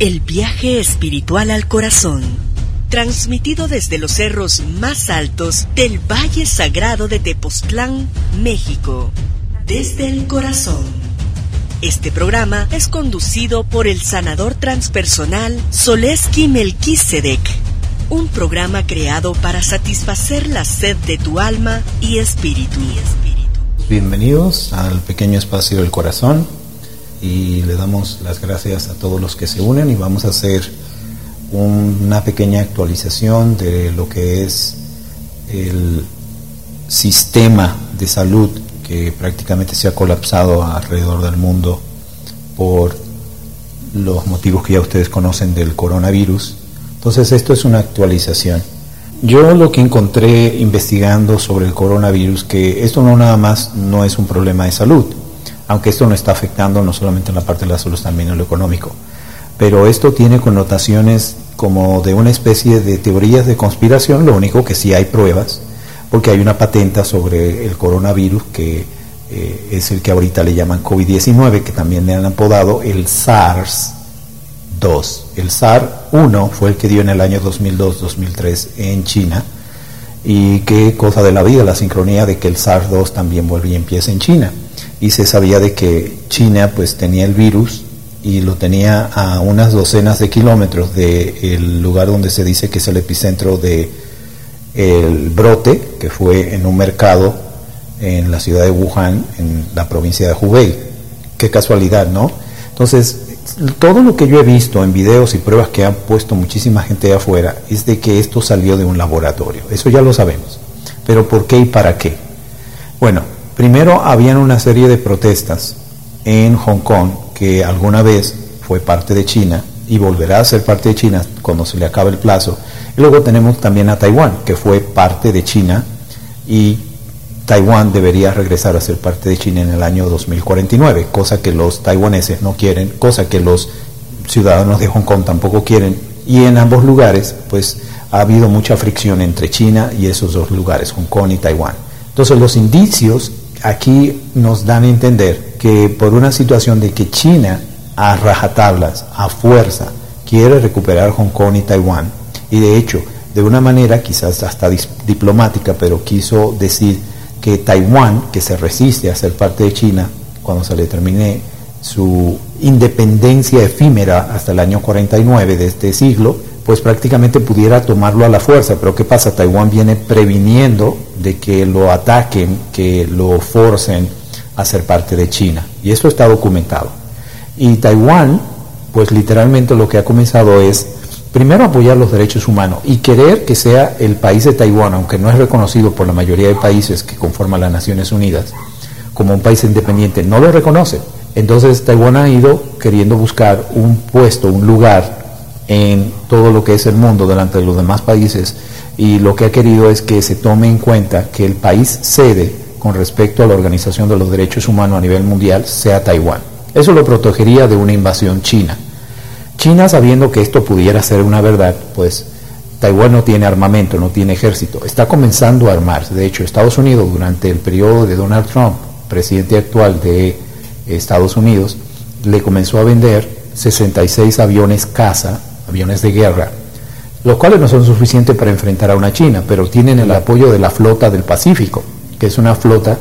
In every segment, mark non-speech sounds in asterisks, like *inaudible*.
El viaje espiritual al corazón. Transmitido desde los cerros más altos del Valle Sagrado de Tepoztlán, México. Desde el corazón. Este programa es conducido por el sanador transpersonal Soleski Melquisedec. Un programa creado para satisfacer la sed de tu alma y espíritu. Bienvenidos al pequeño espacio del corazón y le damos las gracias a todos los que se unen y vamos a hacer una pequeña actualización de lo que es el sistema de salud que prácticamente se ha colapsado alrededor del mundo por los motivos que ya ustedes conocen del coronavirus. Entonces esto es una actualización. Yo lo que encontré investigando sobre el coronavirus, que esto no nada más no es un problema de salud, aunque esto no está afectando no solamente en la parte de la salud, también en lo económico. Pero esto tiene connotaciones como de una especie de teorías de conspiración, lo único que sí hay pruebas, porque hay una patenta sobre el coronavirus que eh, es el que ahorita le llaman COVID-19, que también le han apodado el SARS-2. El SARS-1 fue el que dio en el año 2002-2003 en China, y qué cosa de la vida, la sincronía de que el SARS-2 también vuelve y empieza en China y se sabía de que China pues tenía el virus y lo tenía a unas docenas de kilómetros del lugar donde se dice que es el epicentro de el brote, que fue en un mercado en la ciudad de Wuhan, en la provincia de Hubei. Qué casualidad, ¿no? Entonces, todo lo que yo he visto en videos y pruebas que han puesto muchísima gente de afuera es de que esto salió de un laboratorio. Eso ya lo sabemos. Pero ¿por qué y para qué? Bueno, Primero, habían una serie de protestas en Hong Kong, que alguna vez fue parte de China y volverá a ser parte de China cuando se le acabe el plazo. Y luego tenemos también a Taiwán, que fue parte de China y Taiwán debería regresar a ser parte de China en el año 2049, cosa que los taiwaneses no quieren, cosa que los ciudadanos de Hong Kong tampoco quieren. Y en ambos lugares, pues ha habido mucha fricción entre China y esos dos lugares, Hong Kong y Taiwán. Entonces los indicios aquí nos dan a entender que por una situación de que China a rajatablas, a fuerza, quiere recuperar Hong Kong y Taiwán, y de hecho, de una manera quizás hasta diplomática, pero quiso decir que Taiwán, que se resiste a ser parte de China, cuando se le termine su independencia efímera hasta el año 49 de este siglo, pues prácticamente pudiera tomarlo a la fuerza. Pero ¿qué pasa? Taiwán viene previniendo de que lo ataquen, que lo forcen a ser parte de China. Y esto está documentado. Y Taiwán, pues literalmente lo que ha comenzado es, primero apoyar los derechos humanos y querer que sea el país de Taiwán, aunque no es reconocido por la mayoría de países que conforman las Naciones Unidas, como un país independiente, no lo reconoce. Entonces Taiwán ha ido queriendo buscar un puesto, un lugar en todo lo que es el mundo delante de los demás países y lo que ha querido es que se tome en cuenta que el país sede con respecto a la Organización de los Derechos Humanos a nivel mundial sea Taiwán. Eso lo protegería de una invasión china. China, sabiendo que esto pudiera ser una verdad, pues Taiwán no tiene armamento, no tiene ejército, está comenzando a armarse. De hecho, Estados Unidos, durante el periodo de Donald Trump, presidente actual de Estados Unidos, le comenzó a vender 66 aviones caza aviones de guerra, los cuales no son suficientes para enfrentar a una China, pero tienen el apoyo de la flota del Pacífico, que es una flota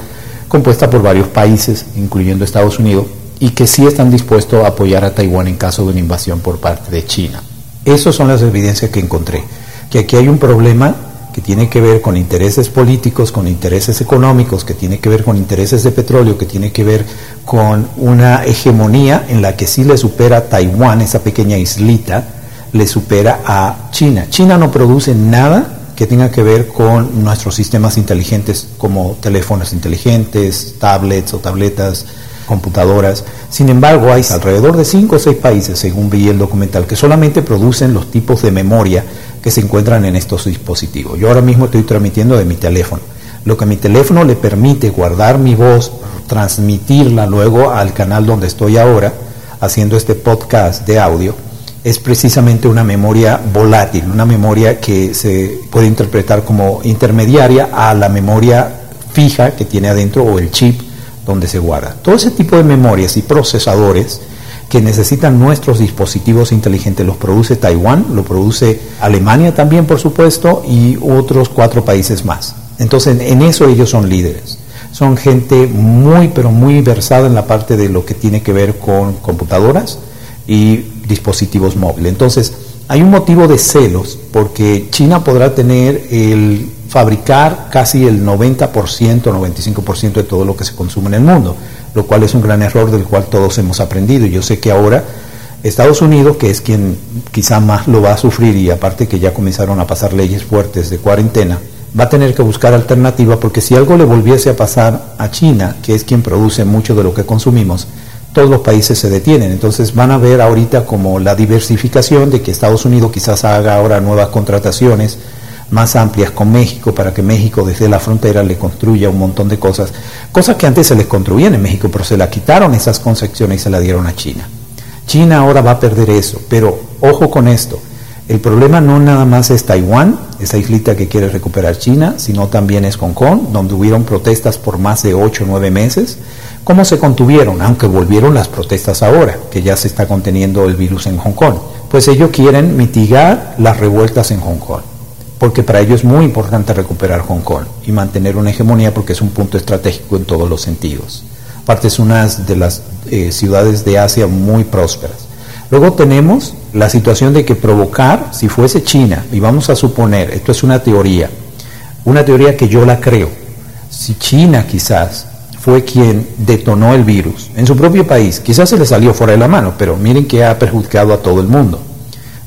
compuesta por varios países, incluyendo Estados Unidos, y que sí están dispuestos a apoyar a Taiwán en caso de una invasión por parte de China. Esas son las evidencias que encontré, que aquí hay un problema que tiene que ver con intereses políticos, con intereses económicos, que tiene que ver con intereses de petróleo, que tiene que ver con una hegemonía en la que sí le supera Taiwán, esa pequeña islita, le supera a China. China no produce nada que tenga que ver con nuestros sistemas inteligentes como teléfonos inteligentes, tablets o tabletas, computadoras. Sin embargo, hay alrededor de 5 o 6 países, según vi el documental, que solamente producen los tipos de memoria que se encuentran en estos dispositivos. Yo ahora mismo estoy transmitiendo de mi teléfono. Lo que mi teléfono le permite guardar mi voz, transmitirla luego al canal donde estoy ahora, haciendo este podcast de audio, es precisamente una memoria volátil, una memoria que se puede interpretar como intermediaria a la memoria fija que tiene adentro o el chip donde se guarda. Todo ese tipo de memorias y procesadores que necesitan nuestros dispositivos inteligentes. Los produce Taiwán, lo produce Alemania también, por supuesto, y otros cuatro países más. Entonces, en eso ellos son líderes. Son gente muy, pero muy versada en la parte de lo que tiene que ver con computadoras y dispositivos móviles. Entonces, hay un motivo de celos porque China podrá tener el fabricar casi el 90%, 95% de todo lo que se consume en el mundo lo cual es un gran error del cual todos hemos aprendido. Yo sé que ahora Estados Unidos, que es quien quizá más lo va a sufrir y aparte que ya comenzaron a pasar leyes fuertes de cuarentena, va a tener que buscar alternativa porque si algo le volviese a pasar a China, que es quien produce mucho de lo que consumimos, todos los países se detienen. Entonces van a ver ahorita como la diversificación de que Estados Unidos quizás haga ahora nuevas contrataciones más amplias con México para que México desde la frontera le construya un montón de cosas, cosas que antes se les construían en México, pero se la quitaron esas concepciones y se la dieron a China. China ahora va a perder eso, pero ojo con esto, el problema no nada más es Taiwán, esa islita que quiere recuperar China, sino también es Hong Kong, donde hubieron protestas por más de 8 o 9 meses. ¿Cómo se contuvieron? Aunque volvieron las protestas ahora, que ya se está conteniendo el virus en Hong Kong. Pues ellos quieren mitigar las revueltas en Hong Kong porque para ellos es muy importante recuperar Hong Kong y mantener una hegemonía porque es un punto estratégico en todos los sentidos. Aparte es una de las eh, ciudades de Asia muy prósperas. Luego tenemos la situación de que provocar, si fuese China, y vamos a suponer, esto es una teoría, una teoría que yo la creo, si China quizás fue quien detonó el virus en su propio país, quizás se le salió fuera de la mano, pero miren que ha perjudicado a todo el mundo.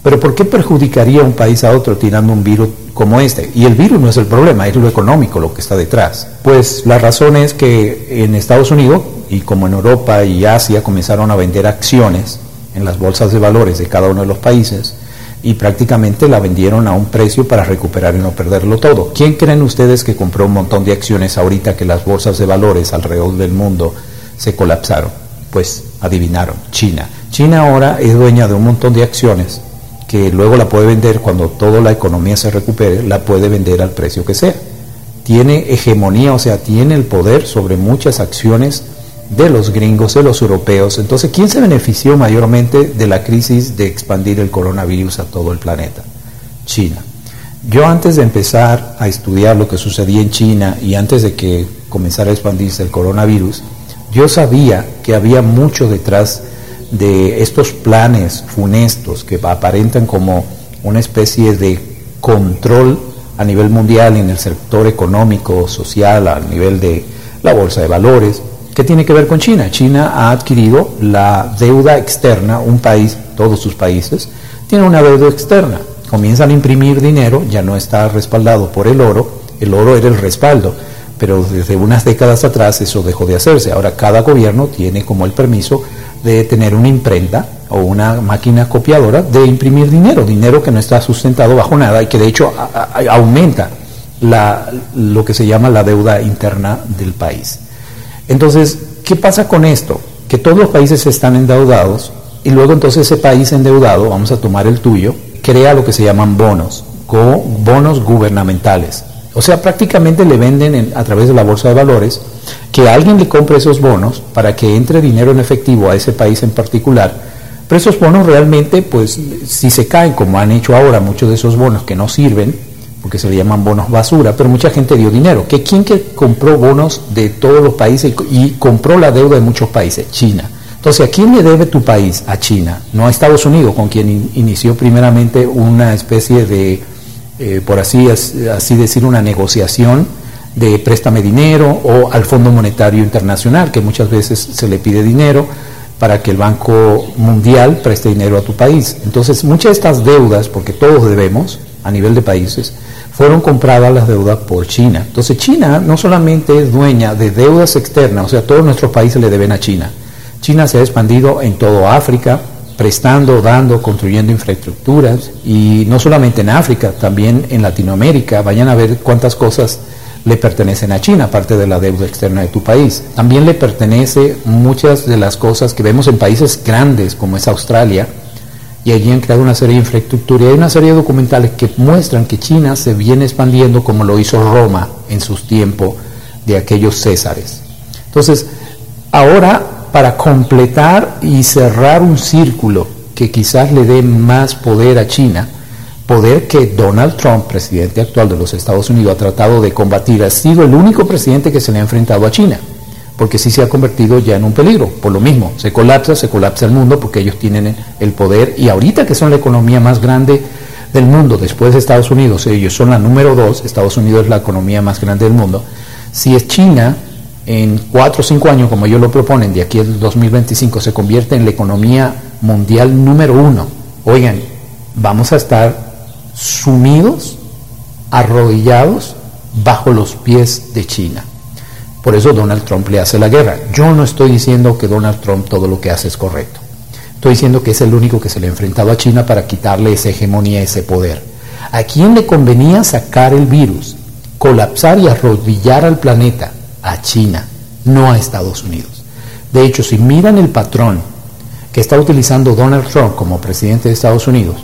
Pero ¿por qué perjudicaría un país a otro tirando un virus como este. Y el virus no es el problema, es lo económico lo que está detrás. Pues la razón es que en Estados Unidos, y como en Europa y Asia, comenzaron a vender acciones en las bolsas de valores de cada uno de los países y prácticamente la vendieron a un precio para recuperar y no perderlo todo. ¿Quién creen ustedes que compró un montón de acciones ahorita que las bolsas de valores alrededor del mundo se colapsaron? Pues adivinaron, China. China ahora es dueña de un montón de acciones que luego la puede vender cuando toda la economía se recupere, la puede vender al precio que sea. Tiene hegemonía, o sea, tiene el poder sobre muchas acciones de los gringos, de los europeos. Entonces, ¿quién se benefició mayormente de la crisis de expandir el coronavirus a todo el planeta? China. Yo antes de empezar a estudiar lo que sucedía en China y antes de que comenzara a expandirse el coronavirus, yo sabía que había mucho detrás de estos planes funestos que aparentan como una especie de control a nivel mundial en el sector económico, social, a nivel de la bolsa de valores, ¿qué tiene que ver con China? China ha adquirido la deuda externa, un país, todos sus países, tienen una deuda externa. Comienzan a imprimir dinero, ya no está respaldado por el oro, el oro era el respaldo, pero desde unas décadas atrás eso dejó de hacerse. Ahora cada gobierno tiene como el permiso de tener una imprenta o una máquina copiadora de imprimir dinero, dinero que no está sustentado bajo nada y que de hecho aumenta lo que se llama la deuda interna del país. Entonces, ¿qué pasa con esto? Que todos los países están endeudados y luego entonces ese país endeudado, vamos a tomar el tuyo, crea lo que se llaman bonos, bonos gubernamentales. O sea, prácticamente le venden a través de la bolsa de valores que alguien le compre esos bonos para que entre dinero en efectivo a ese país en particular. Pero esos bonos realmente, pues, si se caen, como han hecho ahora muchos de esos bonos que no sirven, porque se le llaman bonos basura, pero mucha gente dio dinero. ¿Que ¿Quién que compró bonos de todos los países y compró la deuda de muchos países? China. Entonces, ¿a quién le debe tu país? A China, no a Estados Unidos, con quien inició primeramente una especie de eh, por así, así decir, una negociación de préstame dinero o al Fondo Monetario Internacional, que muchas veces se le pide dinero para que el Banco Mundial preste dinero a tu país. Entonces, muchas de estas deudas, porque todos debemos a nivel de países, fueron compradas las deudas por China. Entonces, China no solamente es dueña de deudas externas, o sea, todos nuestros países le deben a China. China se ha expandido en todo África, prestando, dando, construyendo infraestructuras y no solamente en África, también en Latinoamérica. Vayan a ver cuántas cosas le pertenecen a China, aparte de la deuda externa de tu país. También le pertenece muchas de las cosas que vemos en países grandes como es Australia, y allí han creado una serie de infraestructura y hay una serie de documentales que muestran que China se viene expandiendo como lo hizo Roma en sus tiempos de aquellos césares. Entonces, ahora para completar y cerrar un círculo que quizás le dé más poder a China, poder que Donald Trump, presidente actual de los Estados Unidos, ha tratado de combatir, ha sido el único presidente que se le ha enfrentado a China, porque sí se ha convertido ya en un peligro, por lo mismo, se colapsa, se colapsa el mundo porque ellos tienen el poder y ahorita que son la economía más grande del mundo después de Estados Unidos, ellos son la número dos, Estados Unidos es la economía más grande del mundo, si es China en cuatro o cinco años, como ellos lo proponen, de aquí al 2025, se convierte en la economía mundial número uno, oigan, vamos a estar sumidos, arrodillados bajo los pies de China. Por eso Donald Trump le hace la guerra. Yo no estoy diciendo que Donald Trump todo lo que hace es correcto. Estoy diciendo que es el único que se le ha enfrentado a China para quitarle esa hegemonía, ese poder. ¿A quién le convenía sacar el virus? Colapsar y arrodillar al planeta, a China, no a Estados Unidos. De hecho, si miran el patrón que está utilizando Donald Trump como presidente de Estados Unidos,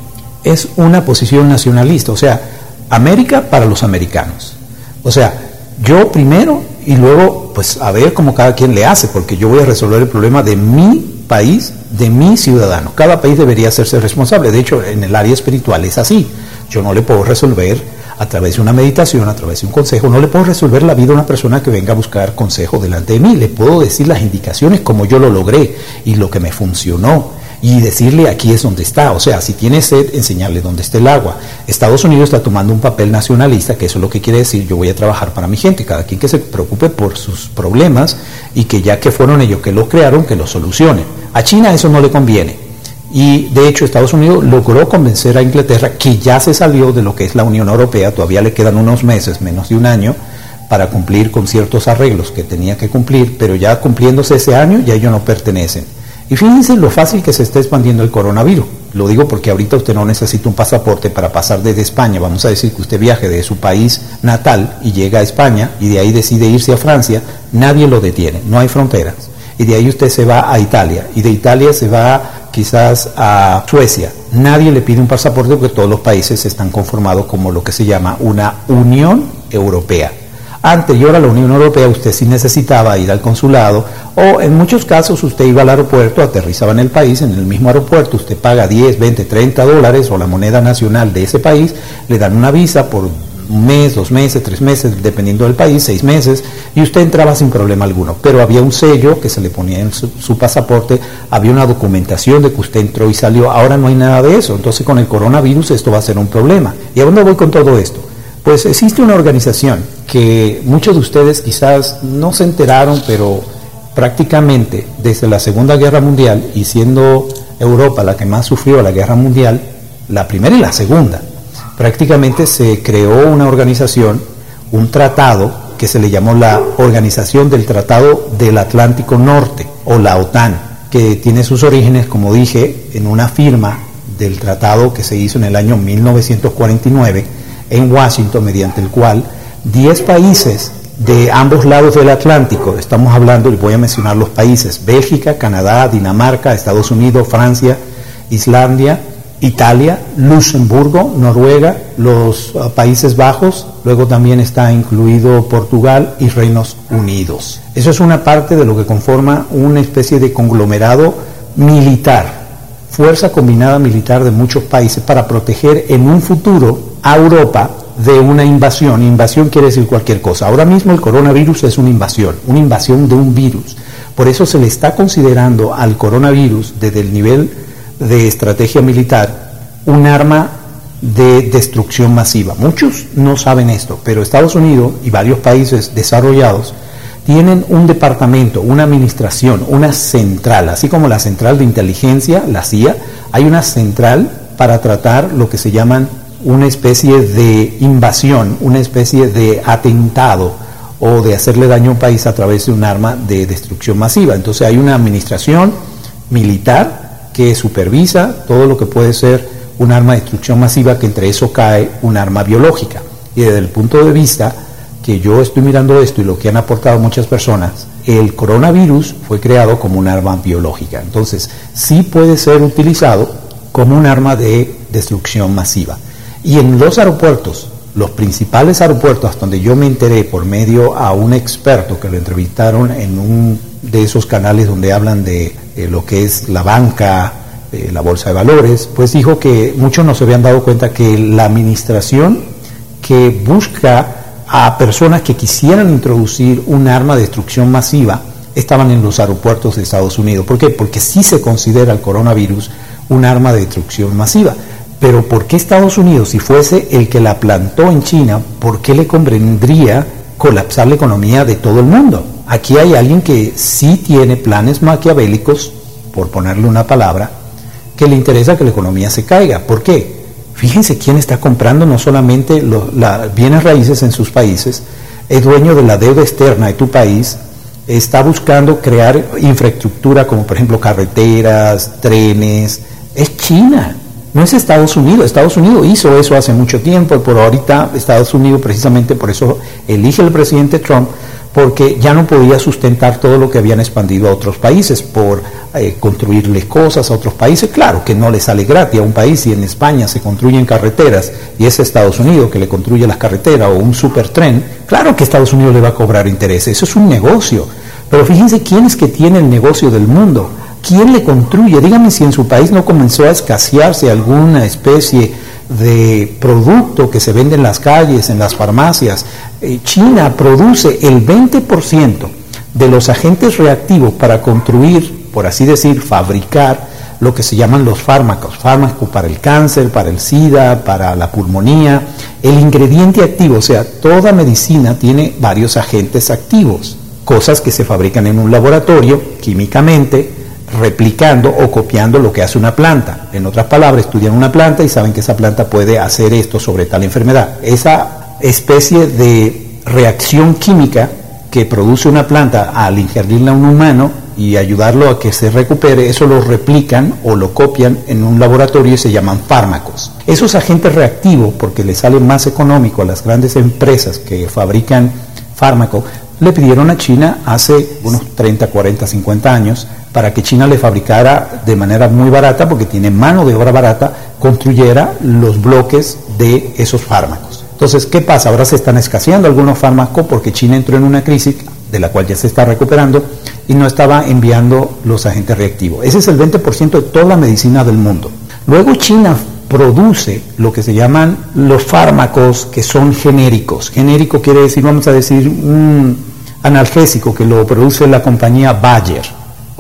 es una posición nacionalista, o sea, América para los americanos. O sea, yo primero y luego, pues a ver cómo cada quien le hace, porque yo voy a resolver el problema de mi país, de mi ciudadano. Cada país debería hacerse responsable. De hecho, en el área espiritual es así. Yo no le puedo resolver a través de una meditación, a través de un consejo, no le puedo resolver la vida a una persona que venga a buscar consejo delante de mí. Le puedo decir las indicaciones como yo lo logré y lo que me funcionó y decirle aquí es donde está. O sea, si tiene sed, enseñarle dónde está el agua. Estados Unidos está tomando un papel nacionalista, que eso es lo que quiere decir, yo voy a trabajar para mi gente, cada quien que se preocupe por sus problemas y que ya que fueron ellos que lo crearon, que lo solucionen. A China eso no le conviene. Y de hecho Estados Unidos logró convencer a Inglaterra que ya se salió de lo que es la Unión Europea, todavía le quedan unos meses, menos de un año, para cumplir con ciertos arreglos que tenía que cumplir, pero ya cumpliéndose ese año ya ellos no pertenecen. Y fíjense lo fácil que se está expandiendo el coronavirus. Lo digo porque ahorita usted no necesita un pasaporte para pasar desde España. Vamos a decir que usted viaje de su país natal y llega a España y de ahí decide irse a Francia, nadie lo detiene, no hay fronteras. Y de ahí usted se va a Italia y de Italia se va quizás a Suecia. Nadie le pide un pasaporte porque todos los países están conformados como lo que se llama una Unión Europea. Anterior a la Unión Europea usted sí necesitaba ir al consulado o en muchos casos usted iba al aeropuerto, aterrizaba en el país, en el mismo aeropuerto usted paga 10, 20, 30 dólares o la moneda nacional de ese país, le dan una visa por un mes, dos meses, tres meses, dependiendo del país, seis meses, y usted entraba sin problema alguno. Pero había un sello que se le ponía en su, pasaporte, había una documentación de que usted entró y salió. Ahora no hay nada de eso. Entonces con el coronavirus esto va a ser un problema. ¿Y a dónde voy con todo esto? Pues existe una organización que muchos de ustedes quizás no se enteraron, pero prácticamente desde la Segunda Guerra Mundial, y siendo Europa la que más sufrió la Guerra Mundial, la primera y la segunda, prácticamente se creó una organización, un tratado que se le llamó la Organización del Tratado del Atlántico Norte, o la OTAN, que tiene sus orígenes, como dije, en una firma del tratado que se hizo en el año 1949 en Washington, mediante el cual 10 países de ambos lados del Atlántico, estamos hablando, y voy a mencionar los países, Bélgica, Canadá, Dinamarca, Estados Unidos, Francia, Islandia, Italia, Luxemburgo, Noruega, los uh, Países Bajos, luego también está incluido Portugal y Reinos Unidos. Eso es una parte de lo que conforma una especie de conglomerado militar, fuerza combinada militar de muchos países para proteger en un futuro a Europa de una invasión. Invasión quiere decir cualquier cosa. Ahora mismo el coronavirus es una invasión, una invasión de un virus. Por eso se le está considerando al coronavirus desde el nivel de estrategia militar un arma de destrucción masiva. Muchos no saben esto, pero Estados Unidos y varios países desarrollados tienen un departamento, una administración, una central, así como la central de inteligencia, la CIA, hay una central para tratar lo que se llaman una especie de invasión, una especie de atentado o de hacerle daño a un país a través de un arma de destrucción masiva. Entonces hay una administración militar que supervisa todo lo que puede ser un arma de destrucción masiva, que entre eso cae un arma biológica. Y desde el punto de vista que yo estoy mirando esto y lo que han aportado muchas personas, el coronavirus fue creado como un arma biológica. Entonces sí puede ser utilizado como un arma de destrucción masiva. Y en los aeropuertos, los principales aeropuertos donde yo me enteré por medio a un experto que lo entrevistaron en un de esos canales donde hablan de eh, lo que es la banca, eh, la bolsa de valores, pues dijo que muchos no se habían dado cuenta que la administración que busca a personas que quisieran introducir un arma de destrucción masiva estaban en los aeropuertos de Estados Unidos. ¿Por qué? Porque sí se considera el coronavirus un arma de destrucción masiva. Pero ¿por qué Estados Unidos, si fuese el que la plantó en China, por qué le convendría colapsar la economía de todo el mundo? Aquí hay alguien que sí tiene planes maquiavélicos, por ponerle una palabra, que le interesa que la economía se caiga. ¿Por qué? Fíjense quién está comprando no solamente los bienes raíces en sus países, el dueño de la deuda externa de tu país, está buscando crear infraestructura como por ejemplo carreteras, trenes, es China, no es Estados Unidos. Estados Unidos hizo eso hace mucho tiempo y por ahorita Estados Unidos precisamente por eso elige el presidente Trump porque ya no podía sustentar todo lo que habían expandido a otros países por eh, construirle cosas a otros países. Claro que no le sale gratis a un país si en España se construyen carreteras y es Estados Unidos que le construye las carreteras o un supertren, claro que Estados Unidos le va a cobrar intereses. Eso es un negocio. Pero fíjense quién es que tiene el negocio del mundo. ¿Quién le construye? Díganme si en su país no comenzó a escasearse alguna especie de producto que se vende en las calles, en las farmacias. Eh, China produce el 20% de los agentes reactivos para construir, por así decir, fabricar lo que se llaman los fármacos, fármacos para el cáncer, para el SIDA, para la pulmonía. El ingrediente activo, o sea, toda medicina tiene varios agentes activos, cosas que se fabrican en un laboratorio químicamente, replicando o copiando lo que hace una planta. En otras palabras, estudian una planta y saben que esa planta puede hacer esto sobre tal enfermedad. Esa especie de reacción química que produce una planta al ingerirla a un humano y ayudarlo a que se recupere, eso lo replican o lo copian en un laboratorio y se llaman fármacos. Esos agentes reactivos, porque les sale más económico a las grandes empresas que fabrican fármacos, le pidieron a China hace unos 30, 40, 50 años para que China le fabricara de manera muy barata, porque tiene mano de obra barata, construyera los bloques de esos fármacos. Entonces, ¿qué pasa? Ahora se están escaseando algunos fármacos porque China entró en una crisis de la cual ya se está recuperando y no estaba enviando los agentes reactivos. Ese es el 20% de toda la medicina del mundo. Luego China produce lo que se llaman los fármacos que son genéricos. Genérico quiere decir, vamos a decir, un analgésico que lo produce la compañía Bayer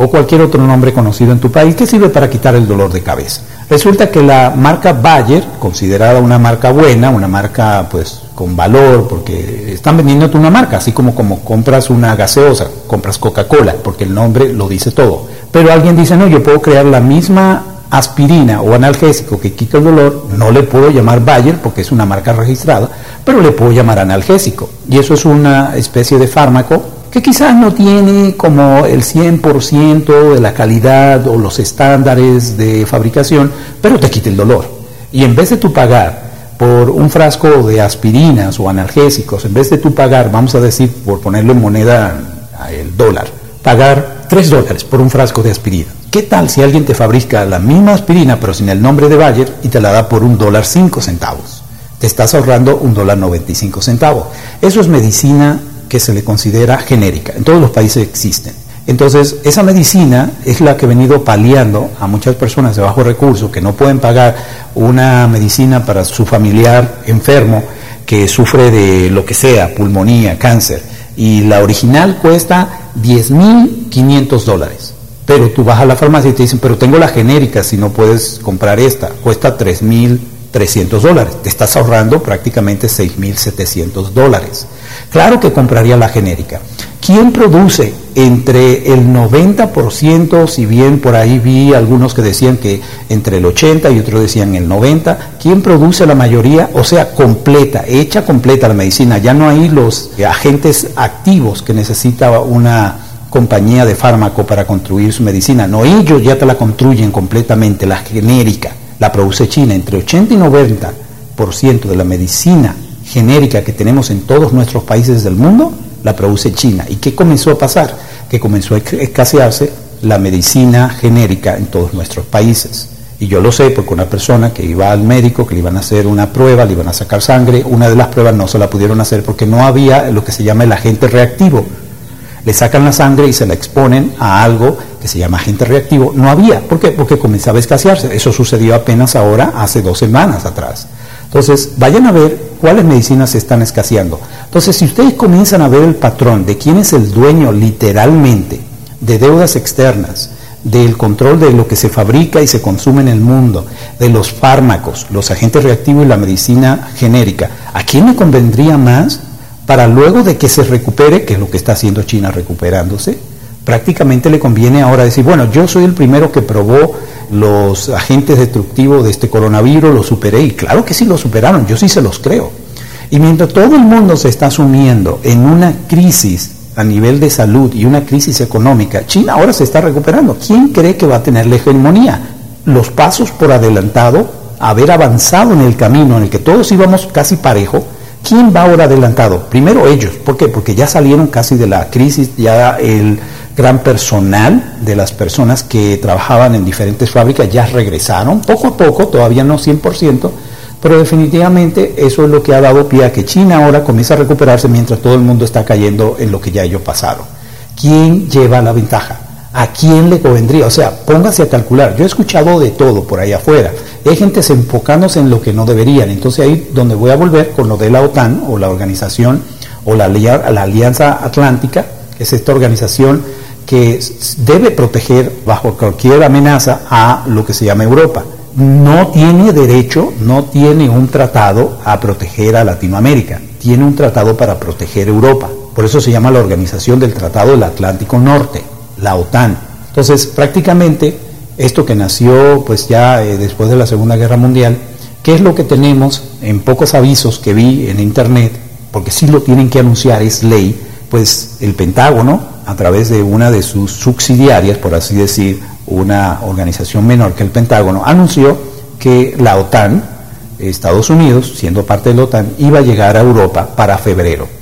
o cualquier otro nombre conocido en tu país que sirve para quitar el dolor de cabeza. Resulta que la marca Bayer, considerada una marca buena, una marca pues con valor, porque están vendiéndote una marca, así como como compras una gaseosa, compras Coca-Cola, porque el nombre lo dice todo. Pero alguien dice, no, yo puedo crear la misma aspirina o analgésico que quita el dolor, no le puedo llamar Bayer porque es una marca registrada, pero le puedo llamar analgésico. Y eso es una especie de fármaco que quizás no tiene como el 100% de la calidad o los estándares de fabricación, pero te quita el dolor. Y en vez de tú pagar por un frasco de aspirinas o analgésicos, en vez de tú pagar, vamos a decir, por ponerlo en moneda el dólar, pagar 3 dólares por un frasco de aspirina. ¿Qué tal si alguien te fabrica la misma aspirina pero sin el nombre de Bayer y te la da por un dólar 5 centavos? Te estás ahorrando un dólar 95 centavos. Eso es medicina que se le considera genérica. En todos los países existen. Entonces, esa medicina es la que ha venido paliando a muchas personas de bajo recursos que no pueden pagar una medicina para su familiar enfermo que sufre de lo que sea, pulmonía, cáncer. Y la original cuesta 10.500 dólares. Pero tú vas a la farmacia y te dicen, pero tengo la genérica, si no puedes comprar esta, cuesta 3.300 dólares. Te estás ahorrando prácticamente 6.700 dólares. Claro que compraría la genérica. ¿Quién produce entre el 90%, si bien por ahí vi algunos que decían que entre el 80 y otros decían el 90, ¿quién produce la mayoría? O sea, completa, hecha completa la medicina. Ya no hay los agentes activos que necesita una compañía de fármaco para construir su medicina. No, ellos ya te la construyen completamente, la genérica, la produce China. Entre 80 y 90% de la medicina genérica que tenemos en todos nuestros países del mundo, la produce China. ¿Y qué comenzó a pasar? Que comenzó a escasearse la medicina genérica en todos nuestros países. Y yo lo sé porque una persona que iba al médico, que le iban a hacer una prueba, le iban a sacar sangre, una de las pruebas no se la pudieron hacer porque no había lo que se llama el agente reactivo. Le sacan la sangre y se la exponen a algo que se llama agente reactivo. No había. ¿Por qué? Porque comenzaba a escasearse. Eso sucedió apenas ahora, hace dos semanas atrás. Entonces, vayan a ver cuáles medicinas se están escaseando. Entonces, si ustedes comienzan a ver el patrón de quién es el dueño literalmente de deudas externas, del control de lo que se fabrica y se consume en el mundo, de los fármacos, los agentes reactivos y la medicina genérica, ¿a quién le convendría más para luego de que se recupere, que es lo que está haciendo China recuperándose, prácticamente le conviene ahora decir, bueno, yo soy el primero que probó los agentes destructivos de este coronavirus, lo superé, y claro que sí lo superaron, yo sí se los creo. Y mientras todo el mundo se está sumiendo en una crisis a nivel de salud y una crisis económica, China ahora se está recuperando. ¿Quién cree que va a tener la hegemonía? Los pasos por adelantado, haber avanzado en el camino en el que todos íbamos casi parejo, ¿quién va ahora adelantado? Primero ellos. ¿Por qué? Porque ya salieron casi de la crisis, ya el gran personal de las personas que trabajaban en diferentes fábricas ya regresaron, poco a poco, todavía no 100%, pero definitivamente eso es lo que ha dado pie a que China ahora comienza a recuperarse mientras todo el mundo está cayendo en lo que ya ellos pasaron. ¿Quién lleva la ventaja? ¿A quién le convendría? O sea, póngase a calcular. Yo he escuchado de todo por ahí afuera. Hay gente enfocándose en lo que no deberían. Entonces ahí donde voy a volver con lo de la OTAN o la organización o la, la Alianza Atlántica, que es esta organización que debe proteger bajo cualquier amenaza a lo que se llama Europa no tiene derecho, no tiene un tratado a proteger a Latinoamérica, tiene un tratado para proteger Europa. Por eso se llama la Organización del Tratado del Atlántico Norte, la OTAN. Entonces, prácticamente, esto que nació pues ya eh, después de la Segunda Guerra Mundial, ¿qué es lo que tenemos en pocos avisos que vi en Internet? Porque sí lo tienen que anunciar, es ley, pues el Pentágono, a través de una de sus subsidiarias, por así decir, una organización menor que el Pentágono, anunció que la OTAN, Estados Unidos, siendo parte de la OTAN, iba a llegar a Europa para febrero.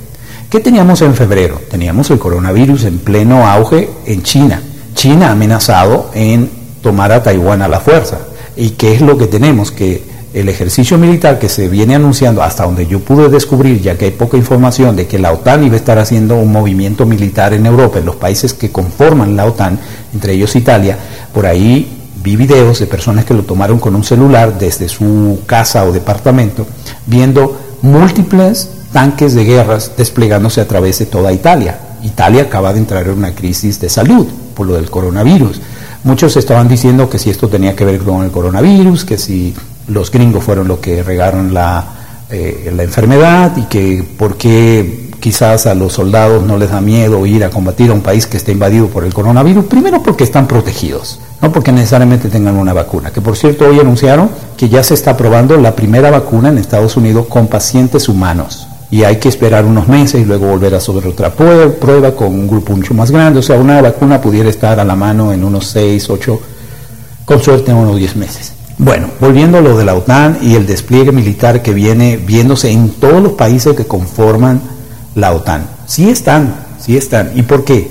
¿Qué teníamos en febrero? Teníamos el coronavirus en pleno auge en China. China ha amenazado en tomar a Taiwán a la fuerza. ¿Y qué es lo que tenemos? Que el ejercicio militar que se viene anunciando, hasta donde yo pude descubrir, ya que hay poca información de que la OTAN iba a estar haciendo un movimiento militar en Europa, en los países que conforman la OTAN, entre ellos Italia, por ahí vi videos de personas que lo tomaron con un celular desde su casa o departamento, viendo múltiples tanques de guerras desplegándose a través de toda Italia. Italia acaba de entrar en una crisis de salud por lo del coronavirus. Muchos estaban diciendo que si esto tenía que ver con el coronavirus, que si los gringos fueron los que regaron la, eh, la enfermedad y que por qué quizás a los soldados no les da miedo ir a combatir a un país que está invadido por el coronavirus. Primero porque están protegidos, no porque necesariamente tengan una vacuna. Que por cierto hoy anunciaron que ya se está probando la primera vacuna en Estados Unidos con pacientes humanos. Y hay que esperar unos meses y luego volver a sobre otra prueba con un grupo mucho más grande. O sea, una vacuna pudiera estar a la mano en unos 6, 8, con suerte en unos 10 meses. Bueno, volviendo a lo de la OTAN y el despliegue militar que viene viéndose en todos los países que conforman la OTAN. Sí están, sí están. ¿Y por qué?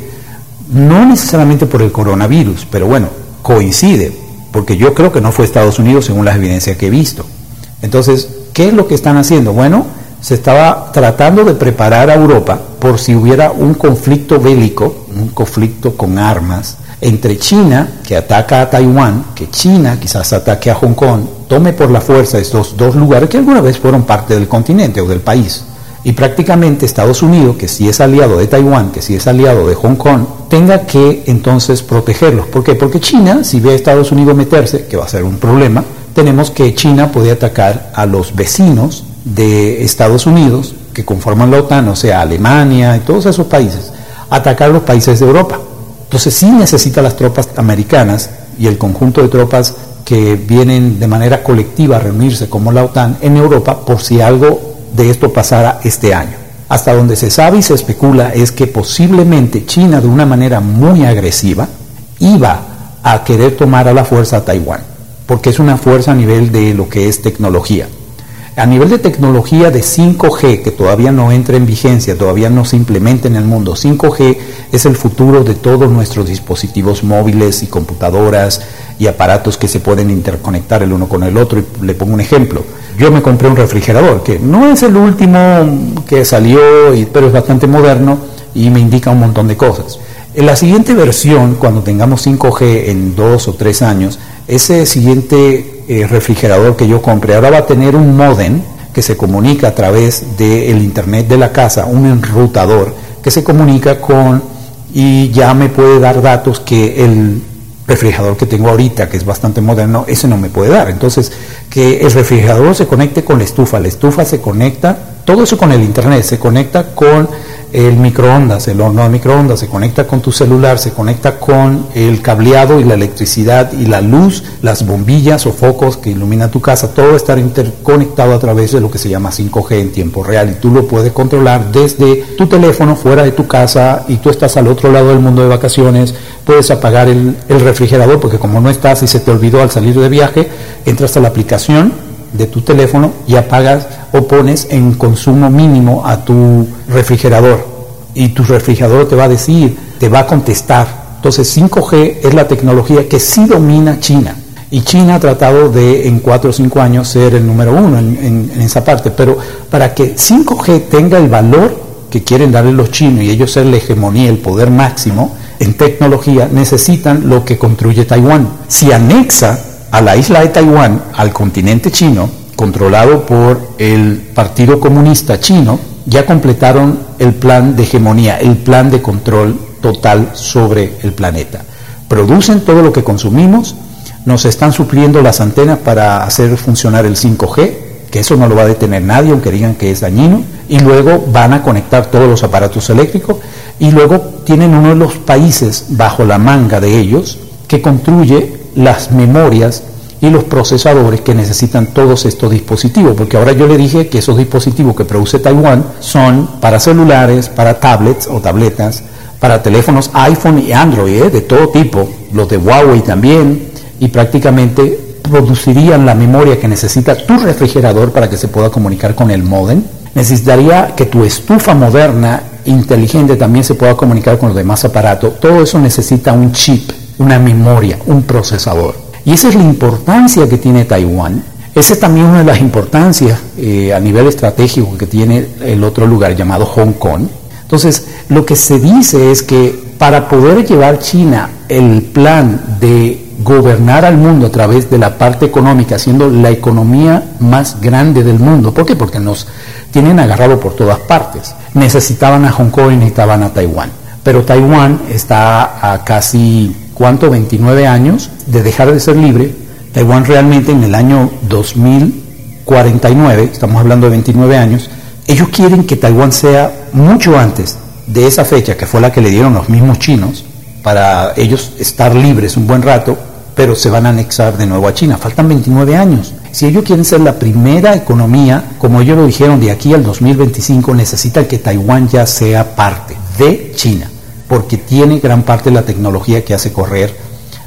No necesariamente por el coronavirus, pero bueno, coincide, porque yo creo que no fue Estados Unidos según las evidencias que he visto. Entonces, ¿qué es lo que están haciendo? Bueno, se estaba tratando de preparar a Europa por si hubiera un conflicto bélico, un conflicto con armas, entre China, que ataca a Taiwán, que China quizás ataque a Hong Kong, tome por la fuerza estos dos lugares que alguna vez fueron parte del continente o del país. Y prácticamente Estados Unidos, que sí es aliado de Taiwán, que sí es aliado de Hong Kong, tenga que entonces protegerlos. ¿Por qué? Porque China, si ve a Estados Unidos meterse, que va a ser un problema, tenemos que China puede atacar a los vecinos de Estados Unidos que conforman la OTAN, o sea, Alemania y todos esos países, atacar a los países de Europa. Entonces sí necesita las tropas americanas y el conjunto de tropas que vienen de manera colectiva a reunirse como la OTAN en Europa por si algo de esto pasara este año. Hasta donde se sabe y se especula es que posiblemente China de una manera muy agresiva iba a querer tomar a la fuerza a Taiwán, porque es una fuerza a nivel de lo que es tecnología. A nivel de tecnología de 5G, que todavía no entra en vigencia, todavía no se implementa en el mundo, 5G es el futuro de todos nuestros dispositivos móviles y computadoras y aparatos que se pueden interconectar el uno con el otro. Y le pongo un ejemplo. Yo me compré un refrigerador que no es el último que salió, pero es bastante moderno y me indica un montón de cosas. En la siguiente versión, cuando tengamos 5G en dos o tres años, ese siguiente eh, refrigerador que yo compre ahora va a tener un modem que se comunica a través del internet de la casa, un enrutador que se comunica con y ya me puede dar datos que el refrigerador que tengo ahorita, que es bastante moderno, ese no me puede dar. Entonces, que el refrigerador se conecte con la estufa, la estufa se conecta, todo eso con el internet, se conecta con el microondas, el horno de microondas, se conecta con tu celular, se conecta con el cableado y la electricidad y la luz, las bombillas o focos que iluminan tu casa, todo está interconectado a través de lo que se llama 5G en tiempo real y tú lo puedes controlar desde tu teléfono fuera de tu casa y tú estás al otro lado del mundo de vacaciones, puedes apagar el, el refrigerador porque como no estás y se te olvidó al salir de viaje, entras a la aplicación de tu teléfono y apagas pones en consumo mínimo a tu refrigerador. Y tu refrigerador te va a decir, te va a contestar. Entonces 5G es la tecnología que sí domina China. Y China ha tratado de en 4 o 5 años ser el número uno en, en esa parte. Pero para que 5G tenga el valor que quieren darle los chinos y ellos ser la hegemonía, el poder máximo en tecnología, necesitan lo que construye Taiwán. Si anexa a la isla de Taiwán, al continente chino, controlado por el Partido Comunista Chino, ya completaron el plan de hegemonía, el plan de control total sobre el planeta. Producen todo lo que consumimos, nos están supliendo las antenas para hacer funcionar el 5G, que eso no lo va a detener nadie, aunque digan que es dañino, y luego van a conectar todos los aparatos eléctricos, y luego tienen uno de los países bajo la manga de ellos que construye las memorias y los procesadores que necesitan todos estos dispositivos, porque ahora yo le dije que esos dispositivos que produce Taiwán son para celulares, para tablets o tabletas, para teléfonos iPhone y Android, ¿eh? de todo tipo, los de Huawei también, y prácticamente producirían la memoria que necesita tu refrigerador para que se pueda comunicar con el modem. Necesitaría que tu estufa moderna, inteligente, también se pueda comunicar con los demás aparatos. Todo eso necesita un chip una memoria, un procesador. Y esa es la importancia que tiene Taiwán. Esa es también una de las importancias eh, a nivel estratégico que tiene el otro lugar llamado Hong Kong. Entonces, lo que se dice es que para poder llevar China el plan de gobernar al mundo a través de la parte económica, siendo la economía más grande del mundo. ¿Por qué? Porque nos tienen agarrado por todas partes. Necesitaban a Hong Kong y necesitaban a Taiwán. Pero Taiwán está a casi ¿cuánto? 29 años de dejar de ser libre. Taiwán realmente en el año 2049, estamos hablando de 29 años, ellos quieren que Taiwán sea mucho antes de esa fecha, que fue la que le dieron los mismos chinos, para ellos estar libres un buen rato, pero se van a anexar de nuevo a China. Faltan 29 años. Si ellos quieren ser la primera economía, como ellos lo dijeron, de aquí al 2025, necesitan que Taiwán ya sea parte de China porque tiene gran parte de la tecnología que hace correr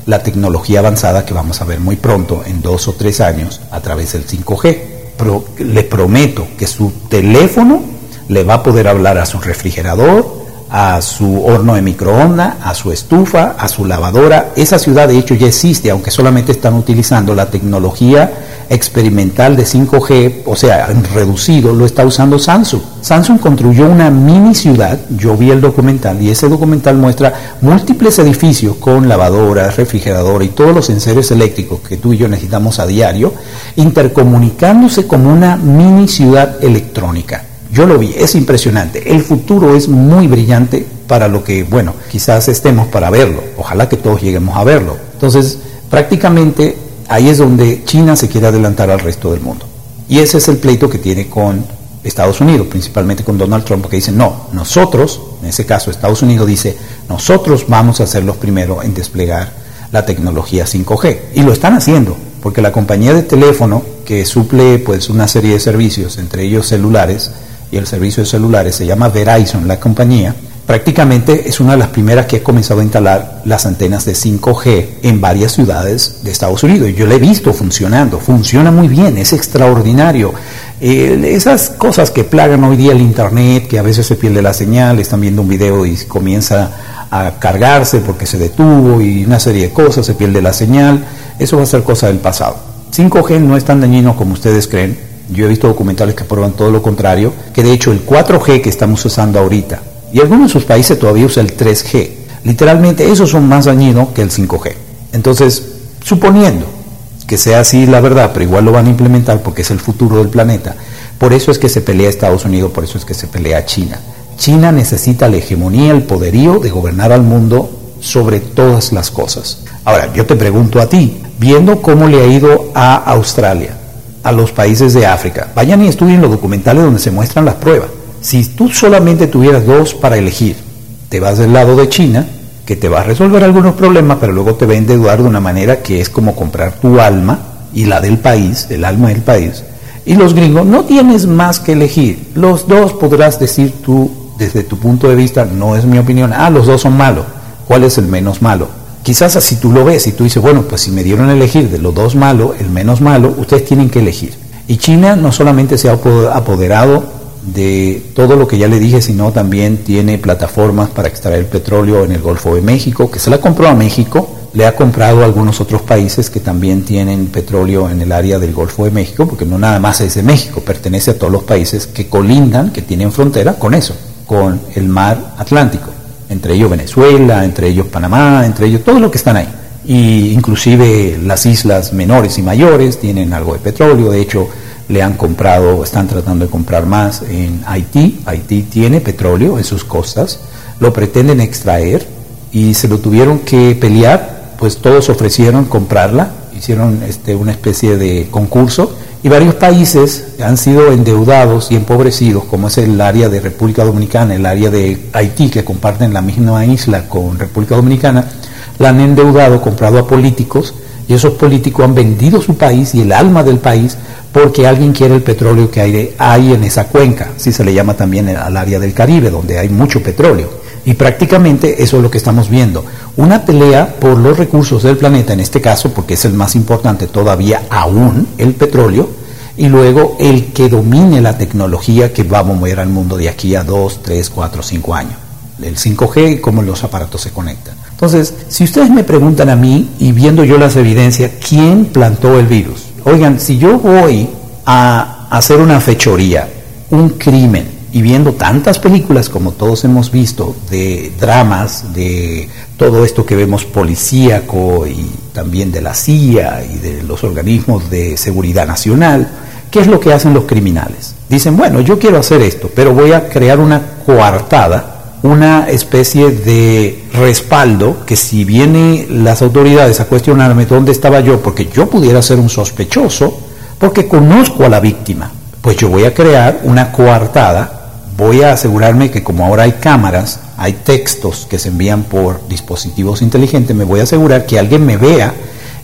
la tecnología avanzada que vamos a ver muy pronto, en dos o tres años, a través del 5G. Pero le prometo que su teléfono le va a poder hablar a su refrigerador, a su horno de microondas, a su estufa, a su lavadora. Esa ciudad de hecho ya existe, aunque solamente están utilizando la tecnología experimental de 5G, o sea, reducido, lo está usando Samsung. Samsung construyó una mini ciudad, yo vi el documental y ese documental muestra múltiples edificios con lavadoras, refrigerador y todos los sensores eléctricos que tú y yo necesitamos a diario, intercomunicándose como una mini ciudad electrónica. Yo lo vi, es impresionante. El futuro es muy brillante para lo que, bueno, quizás estemos para verlo. Ojalá que todos lleguemos a verlo. Entonces, prácticamente ahí es donde China se quiere adelantar al resto del mundo. Y ese es el pleito que tiene con Estados Unidos, principalmente con Donald Trump, que dice, no, nosotros, en ese caso Estados Unidos dice, nosotros vamos a ser los primeros en desplegar la tecnología 5G. Y lo están haciendo, porque la compañía de teléfono que suple pues una serie de servicios, entre ellos celulares, y el servicio de celulares, se llama Verizon, la compañía, prácticamente es una de las primeras que ha comenzado a instalar las antenas de 5G en varias ciudades de Estados Unidos. Yo lo he visto funcionando, funciona muy bien, es extraordinario. Eh, esas cosas que plagan hoy día el Internet, que a veces se pierde la señal, están viendo un video y comienza a cargarse porque se detuvo y una serie de cosas, se pierde la señal, eso va a ser cosa del pasado. 5G no es tan dañino como ustedes creen, yo he visto documentales que prueban todo lo contrario, que de hecho el 4G que estamos usando ahorita, Y algunos de sus países todavía usan el 3G. Literalmente esos son más dañinos que el 5G. Entonces, suponiendo que sea así la verdad, pero igual lo van a implementar porque es el futuro del planeta, por eso es que se pelea Estados Unidos, por eso es que se pelea China. China necesita la hegemonía, el poderío de gobernar al mundo sobre todas las cosas. Ahora, yo te pregunto a ti, viendo cómo le ha ido a Australia, a los países de África, vayan y estudien los documentales donde se muestran las pruebas. Si tú solamente tuvieras dos para elegir, te vas del lado de China, que te va a resolver algunos problemas, pero luego te va a de una manera que es como comprar tu alma y la del país, el alma del país. Y los gringos, no tienes más que elegir. Los dos podrás decir tú, desde tu punto de vista, no es mi opinión, ah, los dos son malos. ¿Cuál es el menos malo? Quizás así tú lo ves y tú dices, bueno, pues si me dieron a elegir de los dos malos, el menos malo, ustedes tienen que elegir. Y China no solamente se ha apoderado de todo lo que ya le dije, sino también tiene plataformas para extraer petróleo en el Golfo de México, que se la compró a México, le ha comprado a algunos otros países que también tienen petróleo en el área del Golfo de México, porque no nada más es de México, pertenece a todos los países que colindan, que tienen frontera con eso, con el mar Atlántico, entre ellos Venezuela, entre ellos Panamá, entre ellos todo lo que están ahí. Y inclusive las islas menores y mayores tienen algo de petróleo, de hecho le han comprado, están tratando de comprar más en Haití. Haití tiene petróleo en sus costas, lo pretenden extraer y se lo tuvieron que pelear, pues todos ofrecieron comprarla, hicieron este, una especie de concurso y varios países han sido endeudados y empobrecidos, como es el área de República Dominicana, el área de Haití, que comparten la misma isla con República Dominicana, la han endeudado, comprado a políticos, y esos políticos han vendido su país y el alma del país porque alguien quiere el petróleo que hay, hay en esa cuenca, si se le llama también al área del Caribe, donde hay mucho petróleo. Y prácticamente eso es lo que estamos viendo. Una pelea por los recursos del planeta, en este caso, porque es el más importante todavía aún, el petróleo, y luego el que domine la tecnología que va a mover al mundo de aquí a 2, 3, 4, 5 años. El 5G y cómo los aparatos se conectan. Entonces, si ustedes me preguntan a mí, y viendo yo las evidencias, ¿quién plantó el virus? Oigan, si yo voy a hacer una fechoría, un crimen, y viendo tantas películas como todos hemos visto, de dramas, de todo esto que vemos policíaco y también de la CIA y de los organismos de seguridad nacional, ¿qué es lo que hacen los criminales? Dicen, bueno, yo quiero hacer esto, pero voy a crear una coartada una especie de respaldo que si vienen las autoridades a cuestionarme dónde estaba yo, porque yo pudiera ser un sospechoso, porque conozco a la víctima, pues yo voy a crear una coartada, voy a asegurarme que como ahora hay cámaras, hay textos que se envían por dispositivos inteligentes, me voy a asegurar que alguien me vea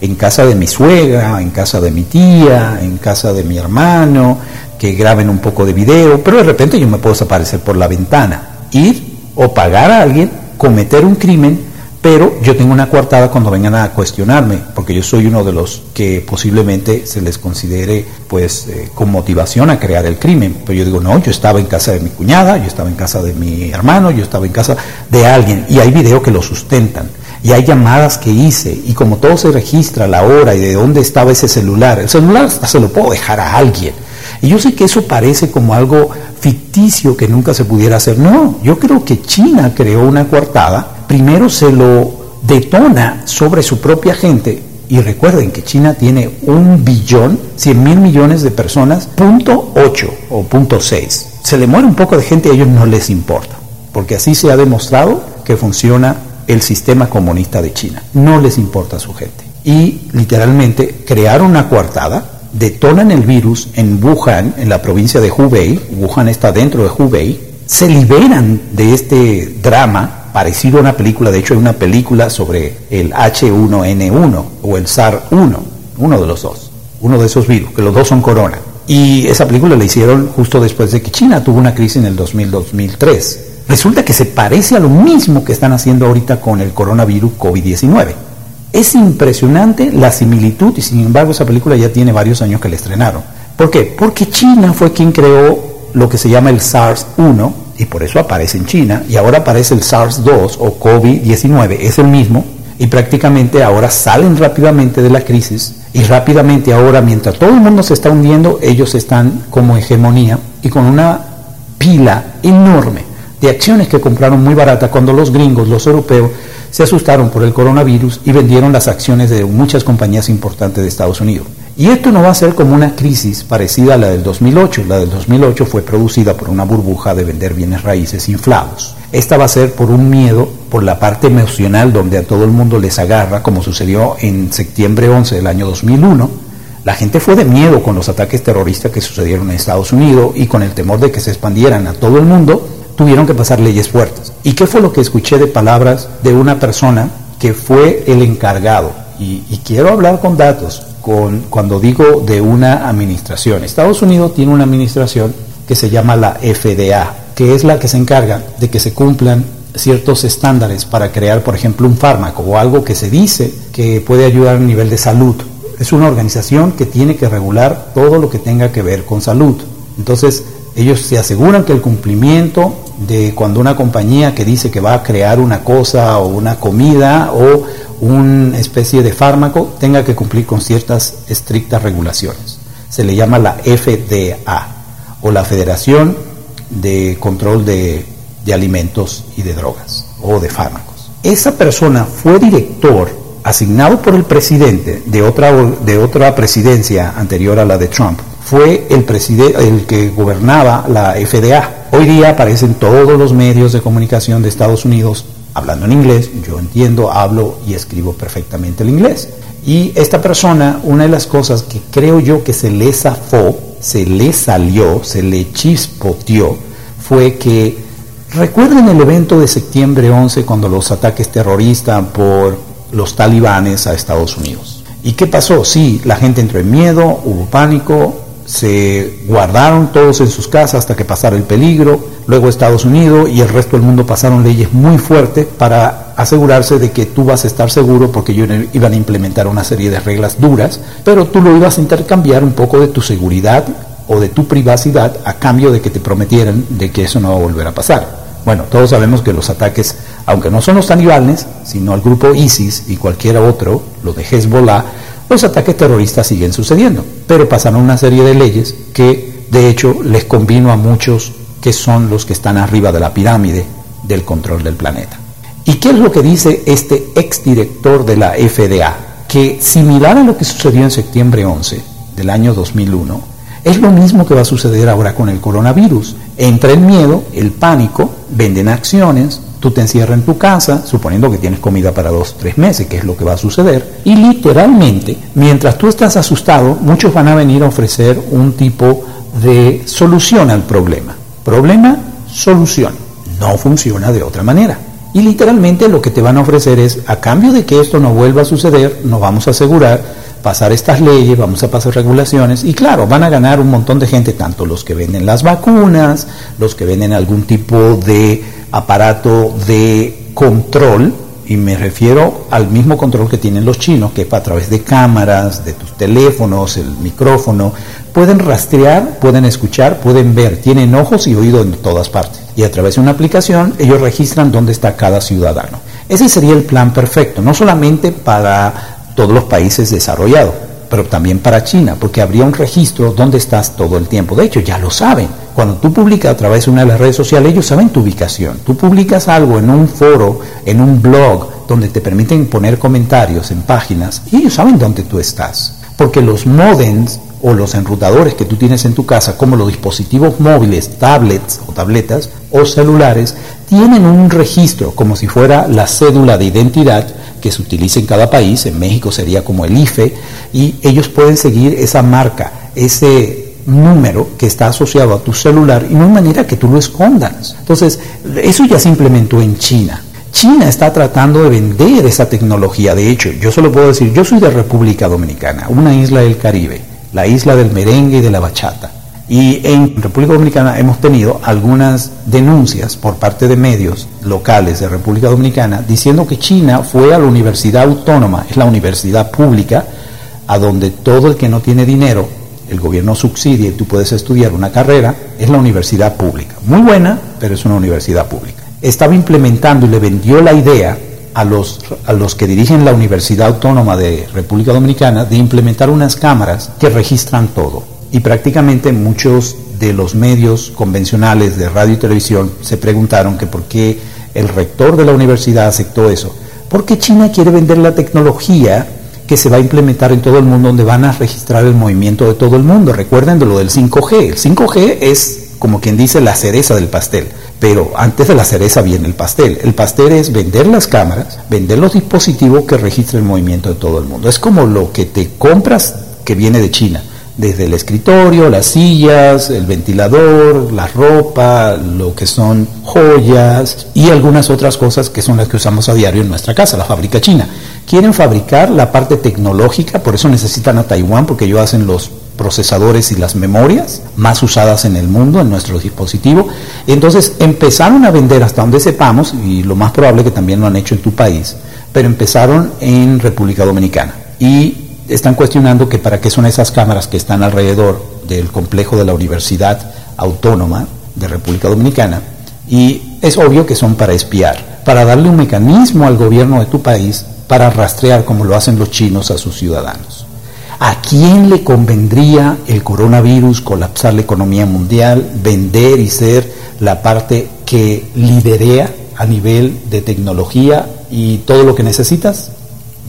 en casa de mi suegra, en casa de mi tía, en casa de mi hermano, que graben un poco de video, pero de repente yo me puedo desaparecer por la ventana, ir o pagar a alguien, cometer un crimen, pero yo tengo una coartada cuando vengan a cuestionarme, porque yo soy uno de los que posiblemente se les considere pues eh, con motivación a crear el crimen. Pero yo digo, no, yo estaba en casa de mi cuñada, yo estaba en casa de mi hermano, yo estaba en casa de alguien, y hay videos que lo sustentan. Y hay llamadas que hice, y como todo se registra, la hora y de dónde estaba ese celular, el celular hasta se lo puedo dejar a alguien. Y yo sé que eso parece como algo ficticio que nunca se pudiera hacer. No, yo creo que China creó una coartada, primero se lo detona sobre su propia gente, y recuerden que China tiene un billón, cien mil millones de personas, punto ocho o punto seis. Se le muere un poco de gente y a ellos no les importa, porque así se ha demostrado que funciona el sistema comunista de China. No les importa a su gente. Y literalmente crearon una coartada detonan el virus en Wuhan, en la provincia de Hubei, Wuhan está dentro de Hubei, se liberan de este drama parecido a una película, de hecho hay una película sobre el H1N1 o el SAR-1, uno de los dos, uno de esos virus, que los dos son corona. Y esa película la hicieron justo después de que China tuvo una crisis en el 2000-2003. Resulta que se parece a lo mismo que están haciendo ahorita con el coronavirus COVID-19. Es impresionante la similitud y sin embargo esa película ya tiene varios años que la estrenaron. ¿Por qué? Porque China fue quien creó lo que se llama el SARS-1 y por eso aparece en China y ahora aparece el SARS-2 o COVID-19, es el mismo y prácticamente ahora salen rápidamente de la crisis y rápidamente ahora mientras todo el mundo se está hundiendo, ellos están como hegemonía y con una pila enorme de acciones que compraron muy baratas cuando los gringos, los europeos, se asustaron por el coronavirus y vendieron las acciones de muchas compañías importantes de Estados Unidos. Y esto no va a ser como una crisis parecida a la del 2008. La del 2008 fue producida por una burbuja de vender bienes raíces inflados. Esta va a ser por un miedo, por la parte emocional donde a todo el mundo les agarra, como sucedió en septiembre 11 del año 2001. La gente fue de miedo con los ataques terroristas que sucedieron en Estados Unidos y con el temor de que se expandieran a todo el mundo, tuvieron que pasar leyes fuertes. ¿Y qué fue lo que escuché de palabras de una persona que fue el encargado? Y, y quiero hablar con datos cuando digo de una administración. Estados Unidos tiene una administración que se llama la FDA, que es la que se encarga de que se cumplan ciertos estándares para crear, por ejemplo, un fármaco o algo que se dice que puede ayudar a nivel de salud. Es una organización que tiene que regular todo lo que tenga que ver con salud. Entonces, ellos se aseguran que el cumplimiento de cuando una compañía que dice que va a crear una cosa o una comida o una especie de fármaco tenga que cumplir con ciertas estrictas regulaciones. Se le llama la FDA o la Federación de Control de, Alimentos y de Drogas o de Fármacos. Esa persona fue director asignado por el presidente de otra, de otra presidencia anterior a la de Trump. Fue el, que gobernaba la FDA. Hoy día aparecen todos los medios de comunicación de Estados Unidos hablando en inglés, yo entiendo, hablo y escribo perfectamente el inglés. Y esta persona, una de las cosas que creo yo que se le zafó, se le salió, se le chispoteó, fue que recuerden el evento de septiembre 11 cuando los ataques terroristas por los talibanes a Estados Unidos. ¿Y qué pasó? Sí, la gente entró en miedo, hubo pánico, se guardaron todos en sus casas hasta que pasara el peligro, luego Estados Unidos y el resto del mundo pasaron leyes muy fuertes para asegurarse de que tú vas a estar seguro porque ellos iban a implementar una serie de reglas duras, pero tú lo ibas a intercambiar un poco de tu seguridad o de tu privacidad a cambio de que te prometieran de que eso no va a volver a pasar. Bueno, todos sabemos que los ataques, aunque no son los talibanes, sino el grupo ISIS y cualquier otro, lo de Hezbollah, los ataques terroristas siguen sucediendo, pero pasaron una serie de leyes que de hecho les convino a muchos que son los que están arriba de la pirámide del control del planeta. ¿Y qué es lo que dice este exdirector de la FDA? Que similar a lo que sucedió en septiembre 11 del año 2001, es lo mismo que va a suceder ahora con el coronavirus. Entra el miedo, el pánico, venden acciones, tú te encierras en tu casa, suponiendo que tienes comida para dos, tres meses, que es lo que va a suceder, y literalmente, mientras tú estás asustado, muchos van a venir a ofrecer un tipo de solución al problema. Problema, solución. No funciona de otra manera. Y literalmente lo que te van a ofrecer es, a cambio de que esto no vuelva a suceder, nos vamos a asegurar pasar estas leyes, vamos a pasar regulaciones y claro, van a ganar un montón de gente, tanto los que venden las vacunas, los que venden algún tipo de aparato de control, y me refiero al mismo control que tienen los chinos, que a través de cámaras, de tus teléfonos, el micrófono, pueden rastrear, pueden escuchar, pueden ver, tienen ojos y oídos en todas partes. Y a través de una aplicación ellos registran dónde está cada ciudadano. Ese sería el plan perfecto, no solamente para todos los países desarrollados, pero también para China, porque habría un registro donde estás todo el tiempo. De hecho, ya lo saben. Cuando tú publicas a través de una de las redes sociales, ellos saben tu ubicación. Tú publicas algo en un foro, en un blog, donde te permiten poner comentarios en páginas, y ellos saben dónde tú estás. Porque los modems o los enrutadores que tú tienes en tu casa, como los dispositivos móviles, tablets o tabletas o celulares, tienen un registro como si fuera la cédula de identidad que se utiliza en cada país, en México sería como el IFE, y ellos pueden seguir esa marca, ese número que está asociado a tu celular y no hay manera que tú lo escondas. Entonces, eso ya se implementó en China. China está tratando de vender esa tecnología. De hecho, yo solo puedo decir, yo soy de República Dominicana, una isla del Caribe, la isla del merengue y de la bachata. Y en República Dominicana hemos tenido algunas denuncias por parte de medios locales de República Dominicana diciendo que China fue a la universidad autónoma, es la universidad pública, a donde todo el que no tiene dinero, el gobierno subsidia y tú puedes estudiar una carrera, es la universidad pública. Muy buena, pero es una universidad pública. Estaba implementando y le vendió la idea a los, a los que dirigen la Universidad Autónoma de República Dominicana de implementar unas cámaras que registran todo y prácticamente muchos de los medios convencionales de radio y televisión se preguntaron que por qué el rector de la universidad aceptó eso. Porque China quiere vender la tecnología que se va a implementar en todo el mundo, donde van a registrar el movimiento de todo el mundo. Recuerden de lo del 5G. El 5G es, como quien dice, la cereza del pastel. Pero antes de la cereza viene el pastel. El pastel es vender las cámaras, vender los dispositivos que registren el movimiento de todo el mundo. Es como lo que te compras que viene de China desde el escritorio, las sillas, el ventilador, la ropa, lo que son joyas y algunas otras cosas que son las que usamos a diario en nuestra casa, la fábrica china. Quieren fabricar la parte tecnológica, por eso necesitan a Taiwán, porque ellos hacen los procesadores y las memorias más usadas en el mundo, en nuestro dispositivo. Entonces empezaron a vender hasta donde sepamos, y lo más probable que también lo han hecho en tu país, pero empezaron en República Dominicana. Y están cuestionando que para qué son esas cámaras que están alrededor del complejo de la Universidad Autónoma de República Dominicana y es obvio que son para espiar, para darle un mecanismo al gobierno de tu país para rastrear como lo hacen los chinos a sus ciudadanos. ¿A quién le convendría el coronavirus colapsar la economía mundial, vender y ser la parte que liderea a nivel de tecnología y todo lo que necesitas?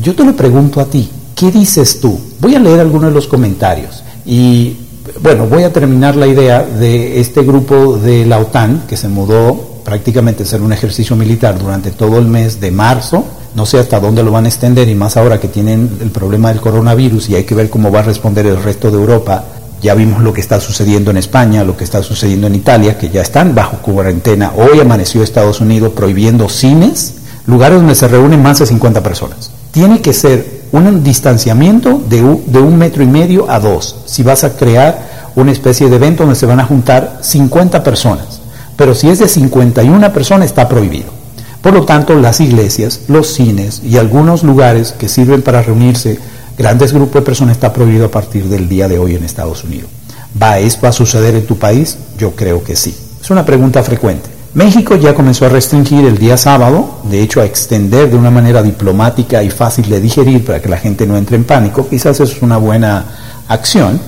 Yo te lo pregunto a ti, ¿Qué dices tú? Voy a leer algunos de los comentarios y bueno, voy a terminar la idea de este grupo de la OTAN que se mudó prácticamente a hacer un ejercicio militar durante todo el mes de marzo. No sé hasta dónde lo van a extender y más ahora que tienen el problema del coronavirus y hay que ver cómo va a responder el resto de Europa. Ya vimos lo que está sucediendo en España, lo que está sucediendo en Italia, que ya están bajo cuarentena. Hoy amaneció Estados Unidos prohibiendo cines, lugares donde se reúnen más de 50 personas. Tiene que ser un distanciamiento de un, metro y medio a dos, si vas a crear una especie de evento donde se van a juntar 50 personas. Pero si es de 51 personas está prohibido. Por lo tanto, las iglesias, los cines y algunos lugares que sirven para reunirse grandes grupos de personas está prohibido a partir del día de hoy en Estados Unidos. ¿Va esto a suceder en tu país? Yo creo que sí. Es una pregunta frecuente. México ya comenzó a restringir el día sábado, de hecho a extender de una manera diplomática y fácil de digerir para que la gente no entre en pánico, quizás es una buena acción,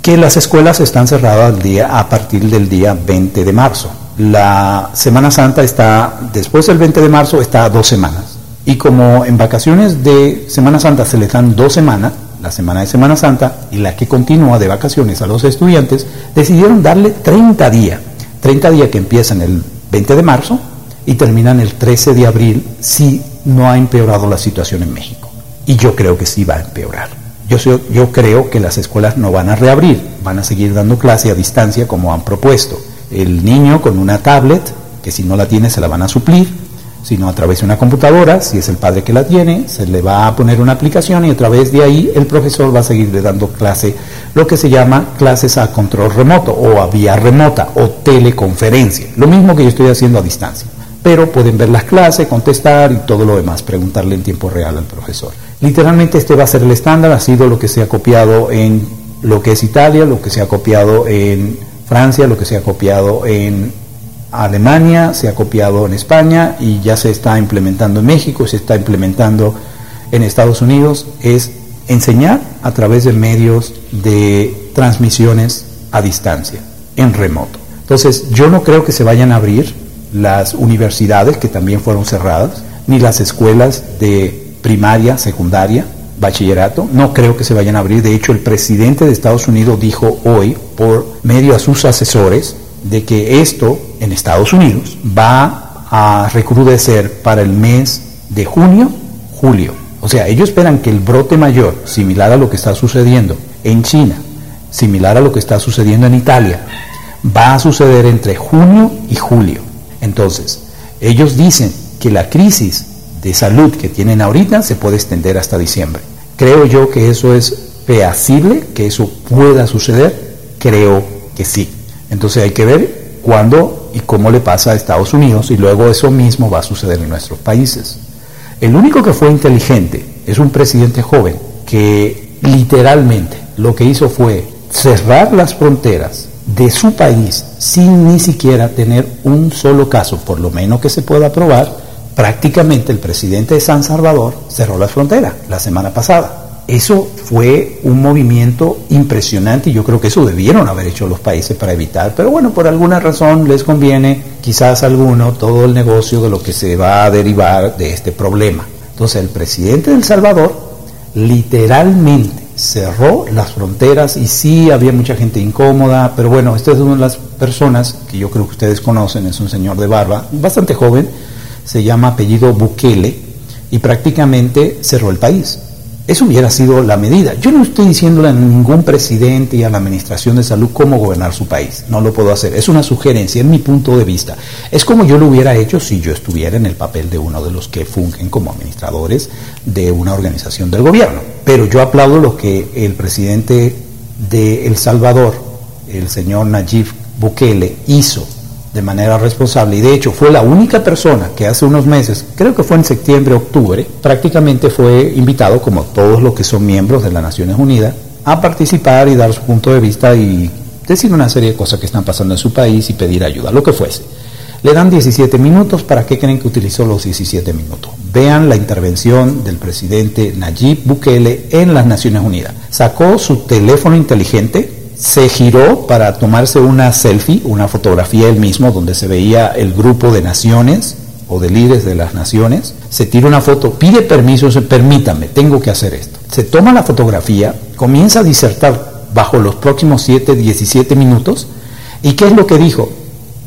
que las escuelas están cerradas día, a partir del día 20 de marzo. La Semana Santa está, después del 20 de marzo, está a dos semanas. Y como en vacaciones de Semana Santa se les dan dos semanas, la semana de Semana Santa y la que continúa de vacaciones a los estudiantes, decidieron darle 30 días. 30 días que empiezan el 20 de marzo y terminan el 13 de abril si no ha empeorado la situación en México. Y yo creo que sí va a empeorar. Yo, yo creo que las escuelas no van a reabrir, van a seguir dando clase a distancia como han propuesto. El niño con una tablet, que si no la tiene se la van a suplir, sino a través de una computadora, si es el padre que la tiene, se le va a poner una aplicación y a través de ahí el profesor va a seguirle dando clase, lo que se llama clases a control remoto o a vía remota o teleconferencia, lo mismo que yo estoy haciendo a distancia. Pero pueden ver las clases, contestar y todo lo demás, preguntarle en tiempo real al profesor. Literalmente este va a ser el estándar, ha sido lo que se ha copiado en lo que es Italia, lo que se ha copiado en Francia, lo que se ha copiado en Alemania, se ha copiado en España y ya se está implementando en México, se está implementando en Estados Unidos, es enseñar a través de medios de transmisiones a distancia, en remoto. Entonces, yo no creo que se vayan a abrir las universidades, que también fueron cerradas, ni las escuelas de primaria, secundaria, bachillerato, no creo que se vayan a abrir. De hecho, el presidente de Estados Unidos dijo hoy, por medio a sus asesores, de que esto en Estados Unidos va a recrudecer para el mes de junio, julio. O sea, ellos esperan que el brote mayor, similar a lo que está sucediendo en China, similar a lo que está sucediendo en Italia, va a suceder entre junio y julio. Entonces, ellos dicen que la crisis de salud que tienen ahorita se puede extender hasta diciembre. Creo yo que eso es feasible, que eso pueda suceder. Creo que sí. Entonces hay que ver cuándo y cómo le pasa a Estados Unidos y luego eso mismo va a suceder en nuestros países. El único que fue inteligente es un presidente joven que literalmente lo que hizo fue cerrar las fronteras de su país sin ni siquiera tener un solo caso, por lo menos que se pueda probar, prácticamente el presidente de San Salvador cerró las fronteras la semana pasada. eso fue un movimiento impresionante y yo creo que eso debieron haber hecho los países para evitar, pero bueno, por alguna razón les conviene quizás alguno todo el negocio de lo que se va a derivar de este problema. Entonces el presidente de El Salvador literalmente cerró las fronteras y sí había mucha gente incómoda, pero bueno, esta es una de las personas que yo creo que ustedes conocen, es un señor de barba, bastante joven, se llama apellido Bukele y prácticamente cerró el país. Eso hubiera sido la medida. Yo no estoy diciéndole a ningún presidente y a la Administración de Salud cómo gobernar su país. No lo puedo hacer. Es una sugerencia, es mi punto de vista. Es como yo lo hubiera hecho si yo estuviera en el papel de uno de los que fungen como administradores de una organización del gobierno. Pero yo aplaudo lo que el presidente de El Salvador, el señor Nayib Bukele, hizo de manera responsable y de hecho fue la única persona que hace unos meses, creo que fue en septiembre, octubre, prácticamente fue invitado, como todos los que son miembros de las Naciones Unidas, a participar y dar su punto de vista y decir una serie de cosas que están pasando en su país y pedir ayuda, lo que fuese. Le dan 17 minutos, ¿para qué creen que utilizó los 17 minutos? Vean la intervención del presidente Nayib Bukele en las Naciones Unidas. Sacó su teléfono inteligente, se giró para tomarse una selfie, una fotografía él mismo, donde se veía el grupo de naciones o de líderes de las naciones, se tira una foto, pide permiso, dice, permítame, tengo que hacer esto. Se toma la fotografía, comienza a disertar bajo los próximos 7, 17 minutos, ¿y qué es lo que dijo?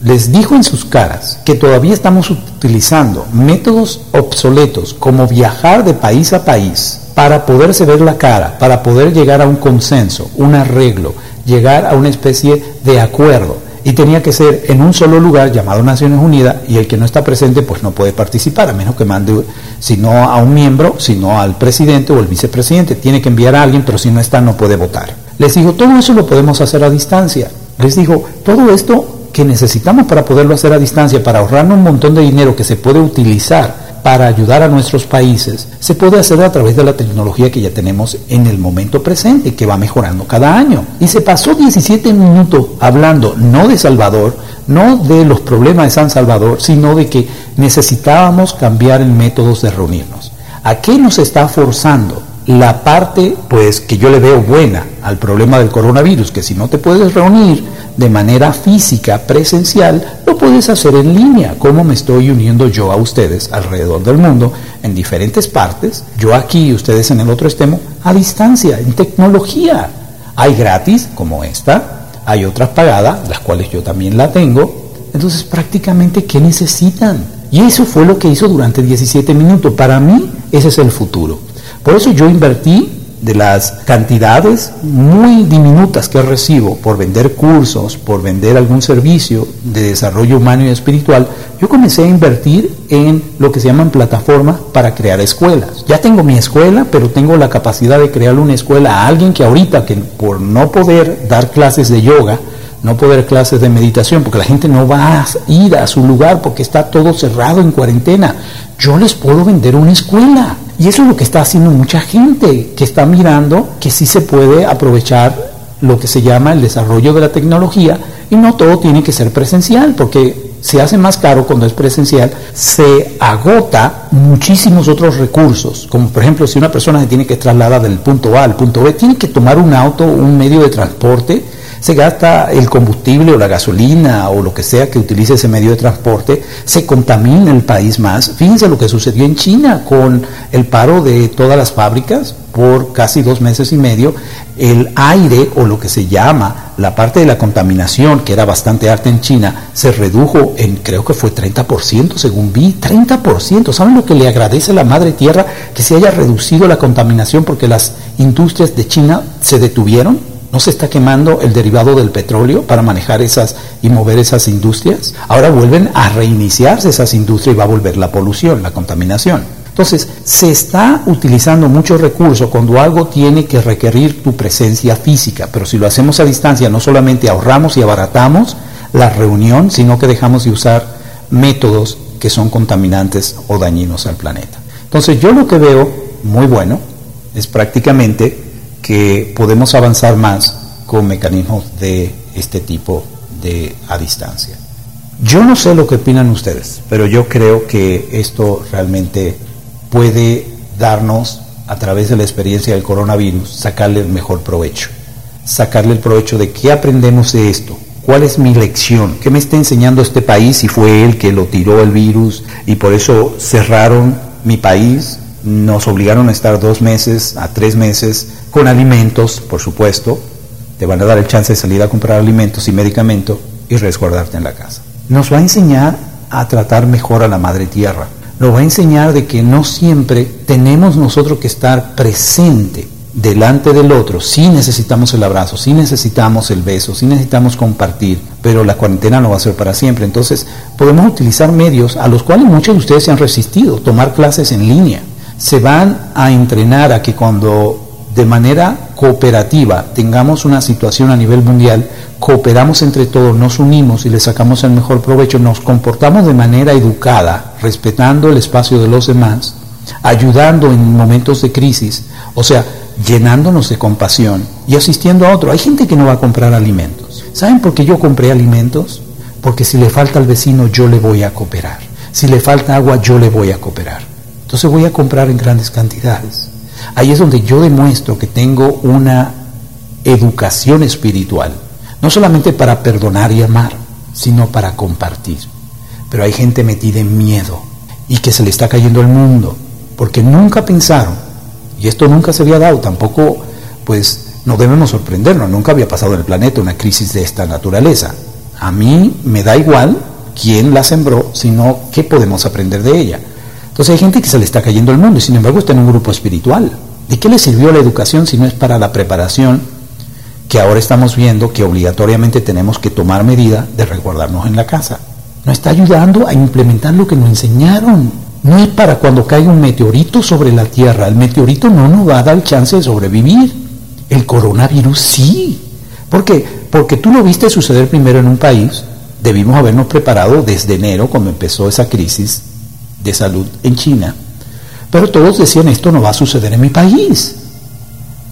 Les dijo en sus caras que todavía estamos utilizando métodos obsoletos como viajar de país a país para poderse ver la cara, para poder llegar a un consenso, un arreglo, llegar a una especie de acuerdo y tenía que ser en un solo lugar llamado Naciones Unidas y el que no está presente pues no puede participar, a menos que mande, si no a un miembro, sino al presidente o el vicepresidente. Tiene que enviar a alguien, pero si no está no puede votar. Les digo, todo eso lo podemos hacer a distancia. Les digo, todo esto que necesitamos para poderlo hacer a distancia, para ahorrarnos un montón de dinero que se puede utilizar para ayudar a nuestros países se puede hacer a través de la tecnología que ya tenemos en el momento presente, que va mejorando cada año. Y se pasó 17 minutos hablando no de Salvador, no de los problemas de San Salvador, sino de que necesitábamos cambiar el método de reunirnos. ¿A qué nos está forzando? La parte, pues, que yo le veo buena al problema del coronavirus, que si no te puedes reunir de manera física, presencial, lo puedes hacer en línea, como me estoy uniendo yo a ustedes alrededor del mundo, en diferentes partes, yo aquí y ustedes en el otro extremo, a distancia, en tecnología. Hay gratis, como esta, hay otras pagadas, las cuales yo también la tengo. Entonces, prácticamente, ¿qué necesitan? Y eso fue lo que hizo durante 17 minutos. Para mí, ese es el futuro. Por eso yo invertí de las cantidades muy diminutas que recibo por vender cursos, por vender algún servicio de desarrollo humano y espiritual, yo comencé a invertir en lo que se llaman plataformas para crear escuelas. Ya tengo mi escuela, pero tengo la capacidad de crear una escuela a alguien que ahorita, que por no poder dar clases de yoga, no poder clases de meditación, porque la gente no va a ir a su lugar porque está todo cerrado en cuarentena. Yo les puedo vender una escuela. Y eso es lo que está haciendo mucha gente, que está mirando que sí se puede aprovechar lo que se llama el desarrollo de la tecnología y no todo tiene que ser presencial, porque se hace más caro cuando es presencial, se agota muchísimos otros recursos, como por ejemplo si una persona se tiene que trasladar del punto A al punto B, tiene que tomar un auto, un medio de transporte, se gasta el combustible o la gasolina o lo que sea que utilice ese medio de transporte, se contamina el país más. Fíjense lo que sucedió en China con el paro de todas las fábricas por casi dos meses y medio. El aire o lo que se llama la parte de la contaminación, que era bastante alta en China, se redujo en creo que fue 30% según vi, 30%. ¿Saben lo que le agradece a la Madre Tierra que se haya reducido la contaminación porque las industrias de China se detuvieron? ¿No se está quemando el derivado del petróleo para manejar esas y mover esas industrias? Ahora vuelven a reiniciarse esas industrias y va a volver la polución, la contaminación. Entonces, se está utilizando mucho recurso cuando algo tiene que requerir tu presencia física, pero si lo hacemos a distancia, no solamente ahorramos y abaratamos la reunión, sino que dejamos de usar métodos que son contaminantes o dañinos al planeta. Entonces, yo lo que veo muy bueno es prácticamente que podemos avanzar más con mecanismos de este tipo de a distancia. Yo no sé lo que opinan ustedes, pero yo creo que esto realmente puede darnos a través de la experiencia del coronavirus, sacarle el mejor provecho. Sacarle el provecho de qué aprendemos de esto, cuál es mi lección, qué me está enseñando este país si fue él que lo tiró el virus y por eso cerraron mi país, nos obligaron a estar dos meses a tres meses con alimentos, por supuesto, te van a dar el chance de salir a comprar alimentos y medicamentos y resguardarte en la casa. Nos va a enseñar a tratar mejor a la madre tierra. Nos va a enseñar de que no siempre tenemos nosotros que estar presente delante del otro. Sí necesitamos el abrazo, sí necesitamos el beso, sí necesitamos compartir, pero la cuarentena no va a ser para siempre. Entonces podemos utilizar medios a los cuales muchos de ustedes se han resistido, tomar clases en línea. Se van a entrenar a que cuando de manera cooperativa tengamos una situación a nivel mundial, cooperamos entre todos, nos unimos y le sacamos el mejor provecho, nos comportamos de manera educada, respetando el espacio de los demás, ayudando en momentos de crisis, o sea, llenándonos de compasión y asistiendo a otro. Hay gente que no va a comprar alimentos. ¿Saben por qué yo compré alimentos? Porque si le falta al vecino yo le voy a cooperar. Si le falta agua yo le voy a cooperar. Entonces voy a comprar en grandes cantidades. Ahí es donde yo demuestro que tengo una educación espiritual, no solamente para perdonar y amar, sino para compartir. Pero hay gente metida en miedo y que se le está cayendo el mundo, porque nunca pensaron, y esto nunca se había dado, tampoco, pues no debemos sorprendernos, nunca había pasado en el planeta una crisis de esta naturaleza. A mí me da igual quién la sembró, sino qué podemos aprender de ella. Entonces hay gente que se le está cayendo el mundo y sin embargo está en un grupo espiritual. ¿De qué le sirvió la educación si no es para la preparación que ahora estamos viendo que obligatoriamente tenemos que tomar medida de resguardarnos en la casa? No está ayudando a implementar lo que nos enseñaron. No es para cuando caiga un meteorito sobre la Tierra. El meteorito no nos va a dar chance de sobrevivir. El coronavirus sí. ¿Por qué? Porque tú lo viste suceder primero en un país. Debimos habernos preparado desde enero, cuando empezó esa crisis, de salud en China. Pero todos decían, esto no va a suceder en mi país.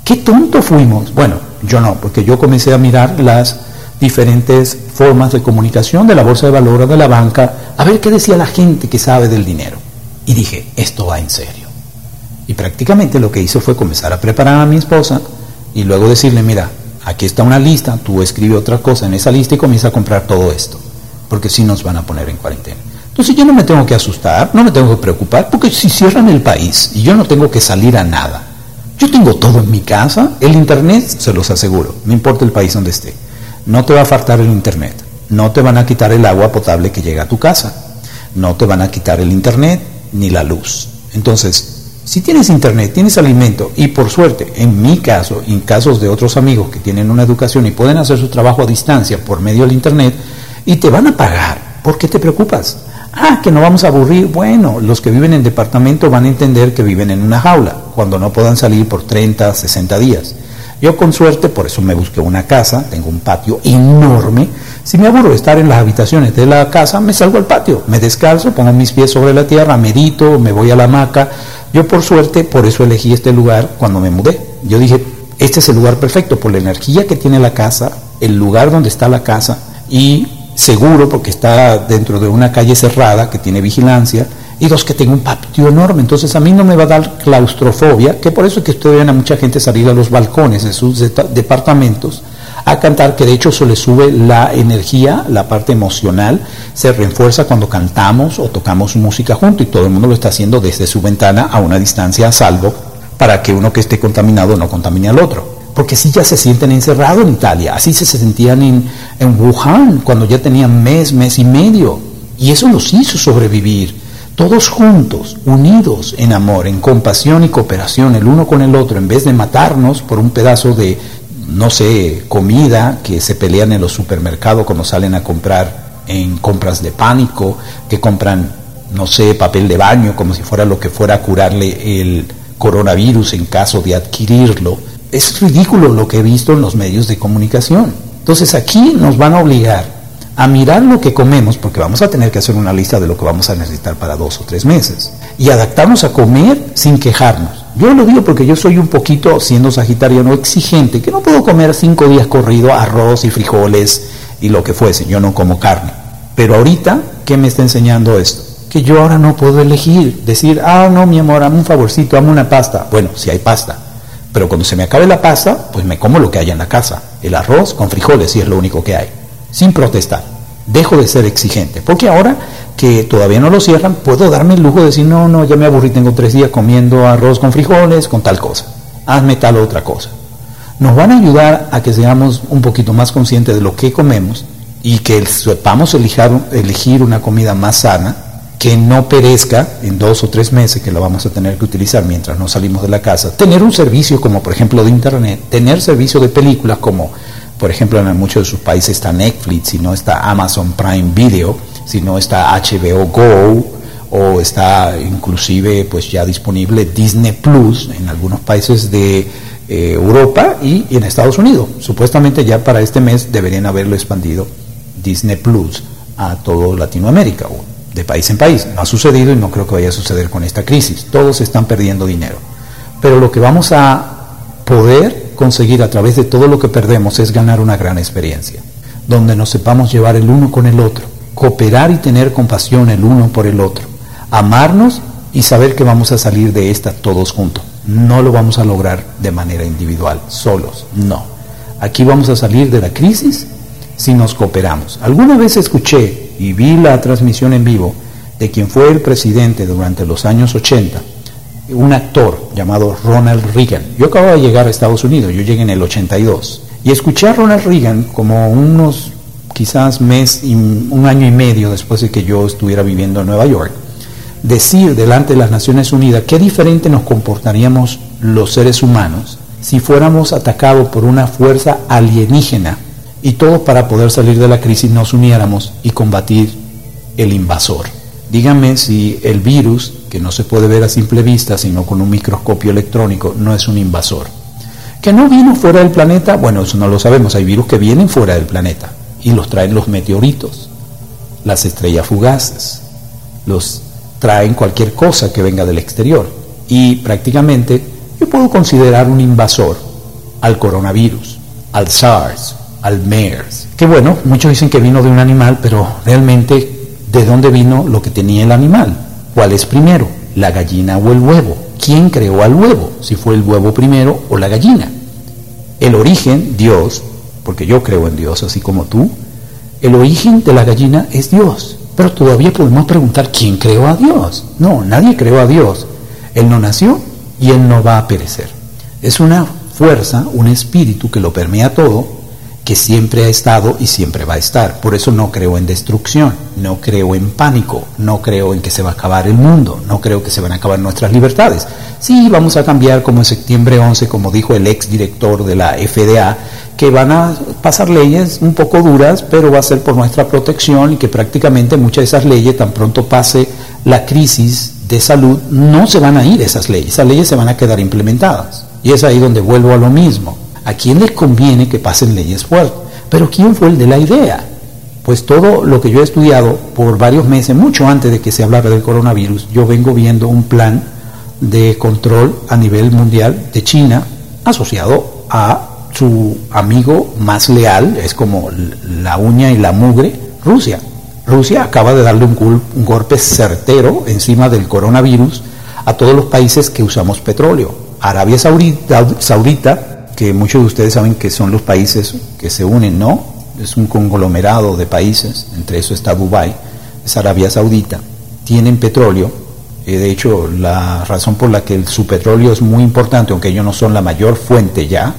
¿Qué tonto fuimos? Bueno, yo no, porque yo comencé a mirar las diferentes formas de comunicación de la bolsa de valores, de la banca, a ver qué decía la gente que sabe del dinero. Y dije, esto va en serio. Y prácticamente lo que hice fue comenzar a preparar a mi esposa y luego decirle, mira, aquí está una lista, tú escribe otra cosa en esa lista y comienza a comprar todo esto, porque si nos van a poner en cuarentena. Entonces yo no me tengo que asustar, no me tengo que preocupar, porque si cierran el país y yo no tengo que salir a nada, yo tengo todo en mi casa, el Internet, se los aseguro, no importa el país donde esté, no te va a faltar el Internet, no te van a quitar el agua potable que llega a tu casa, no te van a quitar el Internet ni la luz. Entonces, si tienes Internet, tienes alimento y por suerte, en mi caso, en casos de otros amigos que tienen una educación y pueden hacer su trabajo a distancia por medio del Internet, y te van a pagar, ¿por qué te preocupas? Ah, que no vamos a aburrir. Bueno, los que viven en departamento van a entender que viven en una jaula, cuando no puedan salir por 30, 60 días. Yo con suerte, por eso me busqué una casa, tengo un patio enorme. Si me aburro de estar en las habitaciones de la casa, me salgo al patio, me descalzo, pongo mis pies sobre la tierra, medito, me voy a la hamaca. Yo por suerte, por eso elegí este lugar cuando me mudé. Yo dije, este es el lugar perfecto por la energía que tiene la casa, el lugar donde está la casa y seguro porque está dentro de una calle cerrada que tiene vigilancia, y dos, que tengo un patio enorme. Entonces a mí no me va a dar claustrofobia, que por eso es que ustedes ven a mucha gente salir a los balcones de sus departamentos a cantar, que de hecho eso le sube la energía, la parte emocional, se refuerza cuando cantamos o tocamos música junto y todo el mundo lo está haciendo desde su ventana a una distancia a salvo para que uno que esté contaminado no contamine al otro porque si ya se sienten encerrados en Italia, así se sentían en, en Wuhan cuando ya tenían mes, mes y medio, y eso los hizo sobrevivir, todos juntos, unidos en amor, en compasión y cooperación el uno con el otro, en vez de matarnos por un pedazo de, no sé, comida que se pelean en los supermercados cuando salen a comprar en compras de pánico, que compran, no sé, papel de baño como si fuera lo que fuera a curarle el coronavirus en caso de adquirirlo es ridículo lo que he visto en los medios de comunicación. Entonces aquí nos van a obligar a mirar lo que comemos, porque vamos a tener que hacer una lista de lo que vamos a necesitar para dos o tres meses, y adaptarnos a comer sin quejarnos. Yo lo digo porque yo soy un poquito, siendo sagitariano, exigente, que no puedo comer cinco días corrido arroz y frijoles y lo que fuese, yo no como carne. Pero ahorita, ¿qué me está enseñando esto? que yo ahora no puedo elegir, decir, ah, no, mi amor, hazme un favorcito, hazme una pasta. Bueno, si hay pasta, pero cuando se me acabe la pasta, pues me como lo que haya en la casa, el arroz con frijoles, si es lo único que hay, sin protestar. Dejo de ser exigente, porque ahora que todavía no lo cierran, puedo darme el lujo de decir, no, no, ya me aburrí, tengo tres días comiendo arroz con frijoles, con tal cosa. Hazme tal otra cosa. Nos van a ayudar a que seamos un poquito más conscientes de lo que comemos y que sepamos elegir una comida más sana, que no perezca en dos o tres meses que la vamos a tener que utilizar mientras no salimos de la casa, tener un servicio como por ejemplo de internet, tener servicio de películas como por ejemplo en muchos de sus países está Netflix, si no está Amazon Prime Video, si no está HBO Go o está inclusive pues ya disponible Disney Plus en algunos países de eh, Europa y en Estados Unidos. Supuestamente ya para este mes deberían haberlo expandido Disney Plus a todo Latinoamérica de país en país. Ha sucedido y no creo que vaya a suceder con esta crisis. Todos están perdiendo dinero. Pero lo que vamos a poder conseguir a través de todo lo que perdemos es ganar una gran experiencia, donde nos sepamos llevar el uno con el otro, cooperar y tener compasión el uno por el otro, amarnos y saber que vamos a salir de esta todos juntos. No lo vamos a lograr de manera individual, solos, no. Aquí vamos a salir de la crisis si nos cooperamos. Alguna vez escuché y vi la transmisión en vivo de quien fue el presidente durante los años 80, un actor llamado Ronald Reagan. Yo acabo de llegar a Estados Unidos, yo llegué en el 82, y escuché a Ronald Reagan como unos quizás mes y un año y medio después de que yo estuviera viviendo en Nueva York, decir delante de las Naciones Unidas qué diferente nos comportaríamos los seres humanos si fuéramos atacados por una fuerza alienígena y todos para poder salir de la crisis nos uniéramos y combatir el invasor. Díganme si el virus, que no se puede ver a simple vista, sino con un microscopio electrónico, no es un invasor. Que no vino fuera del planeta, bueno, eso no lo sabemos, hay virus que vienen fuera del planeta y los traen los meteoritos, las estrellas fugaces, los traen cualquier cosa que venga del exterior. Y prácticamente yo puedo considerar un invasor al coronavirus, al SARS, al MERS. Que bueno, muchos dicen que vino de un animal, pero realmente, ¿de dónde vino lo que tenía el animal? ¿Cuál es primero? ¿La gallina o el huevo? ¿Quién creó al huevo? Si fue el huevo primero o la gallina. El origen, Dios, porque yo creo en Dios así como tú, el origen de la gallina es Dios. Pero todavía podemos preguntar, ¿quién creó a Dios? No, nadie creó a Dios. Él no nació y Él no va a perecer. Es una fuerza, un espíritu que lo permea todo que siempre ha estado y siempre va a estar. Por eso no creo en destrucción, no creo en pánico, no creo en que se va a acabar el mundo, no creo que se van a acabar nuestras libertades. Sí, vamos a cambiar como en septiembre 11, como dijo el ex director de la FDA, que van a pasar leyes un poco duras, pero va a ser por nuestra protección y que prácticamente muchas de esas leyes, tan pronto pase la crisis de salud, no se van a ir esas leyes, esas leyes se van a quedar implementadas. Y es ahí donde vuelvo a lo mismo. ¿A quién les conviene que pasen leyes fuertes? Pero ¿quién fue el de la idea? Pues todo lo que yo he estudiado por varios meses, mucho antes de que se hablara del coronavirus, yo vengo viendo un plan de control a nivel mundial de China asociado a su amigo más leal, es como la uña y la mugre, Rusia. Rusia acaba de darle un, golpe certero encima del coronavirus a todos los países que usamos petróleo. Arabia Saudita que muchos de ustedes saben que son los países que se unen, ¿no? Es un conglomerado de países, entre eso está Dubái, es Arabia Saudita, tienen petróleo, eh, de hecho la razón por la que su petróleo es muy importante, aunque ellos no son la mayor fuente ya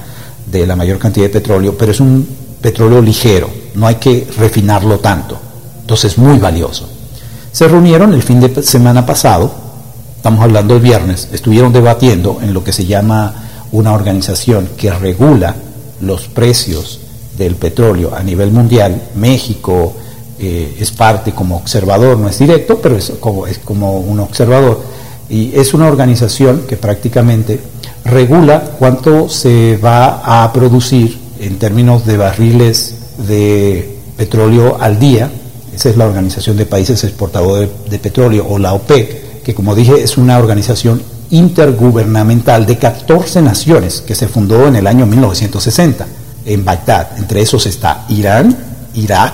de la mayor cantidad de petróleo, pero es un petróleo ligero, no hay que refinarlo tanto, entonces es muy valioso. Se reunieron el fin de semana pasado, estamos hablando el viernes, estuvieron debatiendo en lo que se llama una organización que regula los precios del petróleo a nivel mundial, México eh, es parte como observador, no es directo, pero es como, es como un observador. Y es una organización que prácticamente regula cuánto se va a producir en términos de barriles de petróleo al día. Esa es la Organización de Países Exportadores de Petróleo o la OPEC, que como dije es una organización intergubernamental de 14 naciones que se fundó en el año 1960 en Bagdad. Entre esos está Irán, Irak,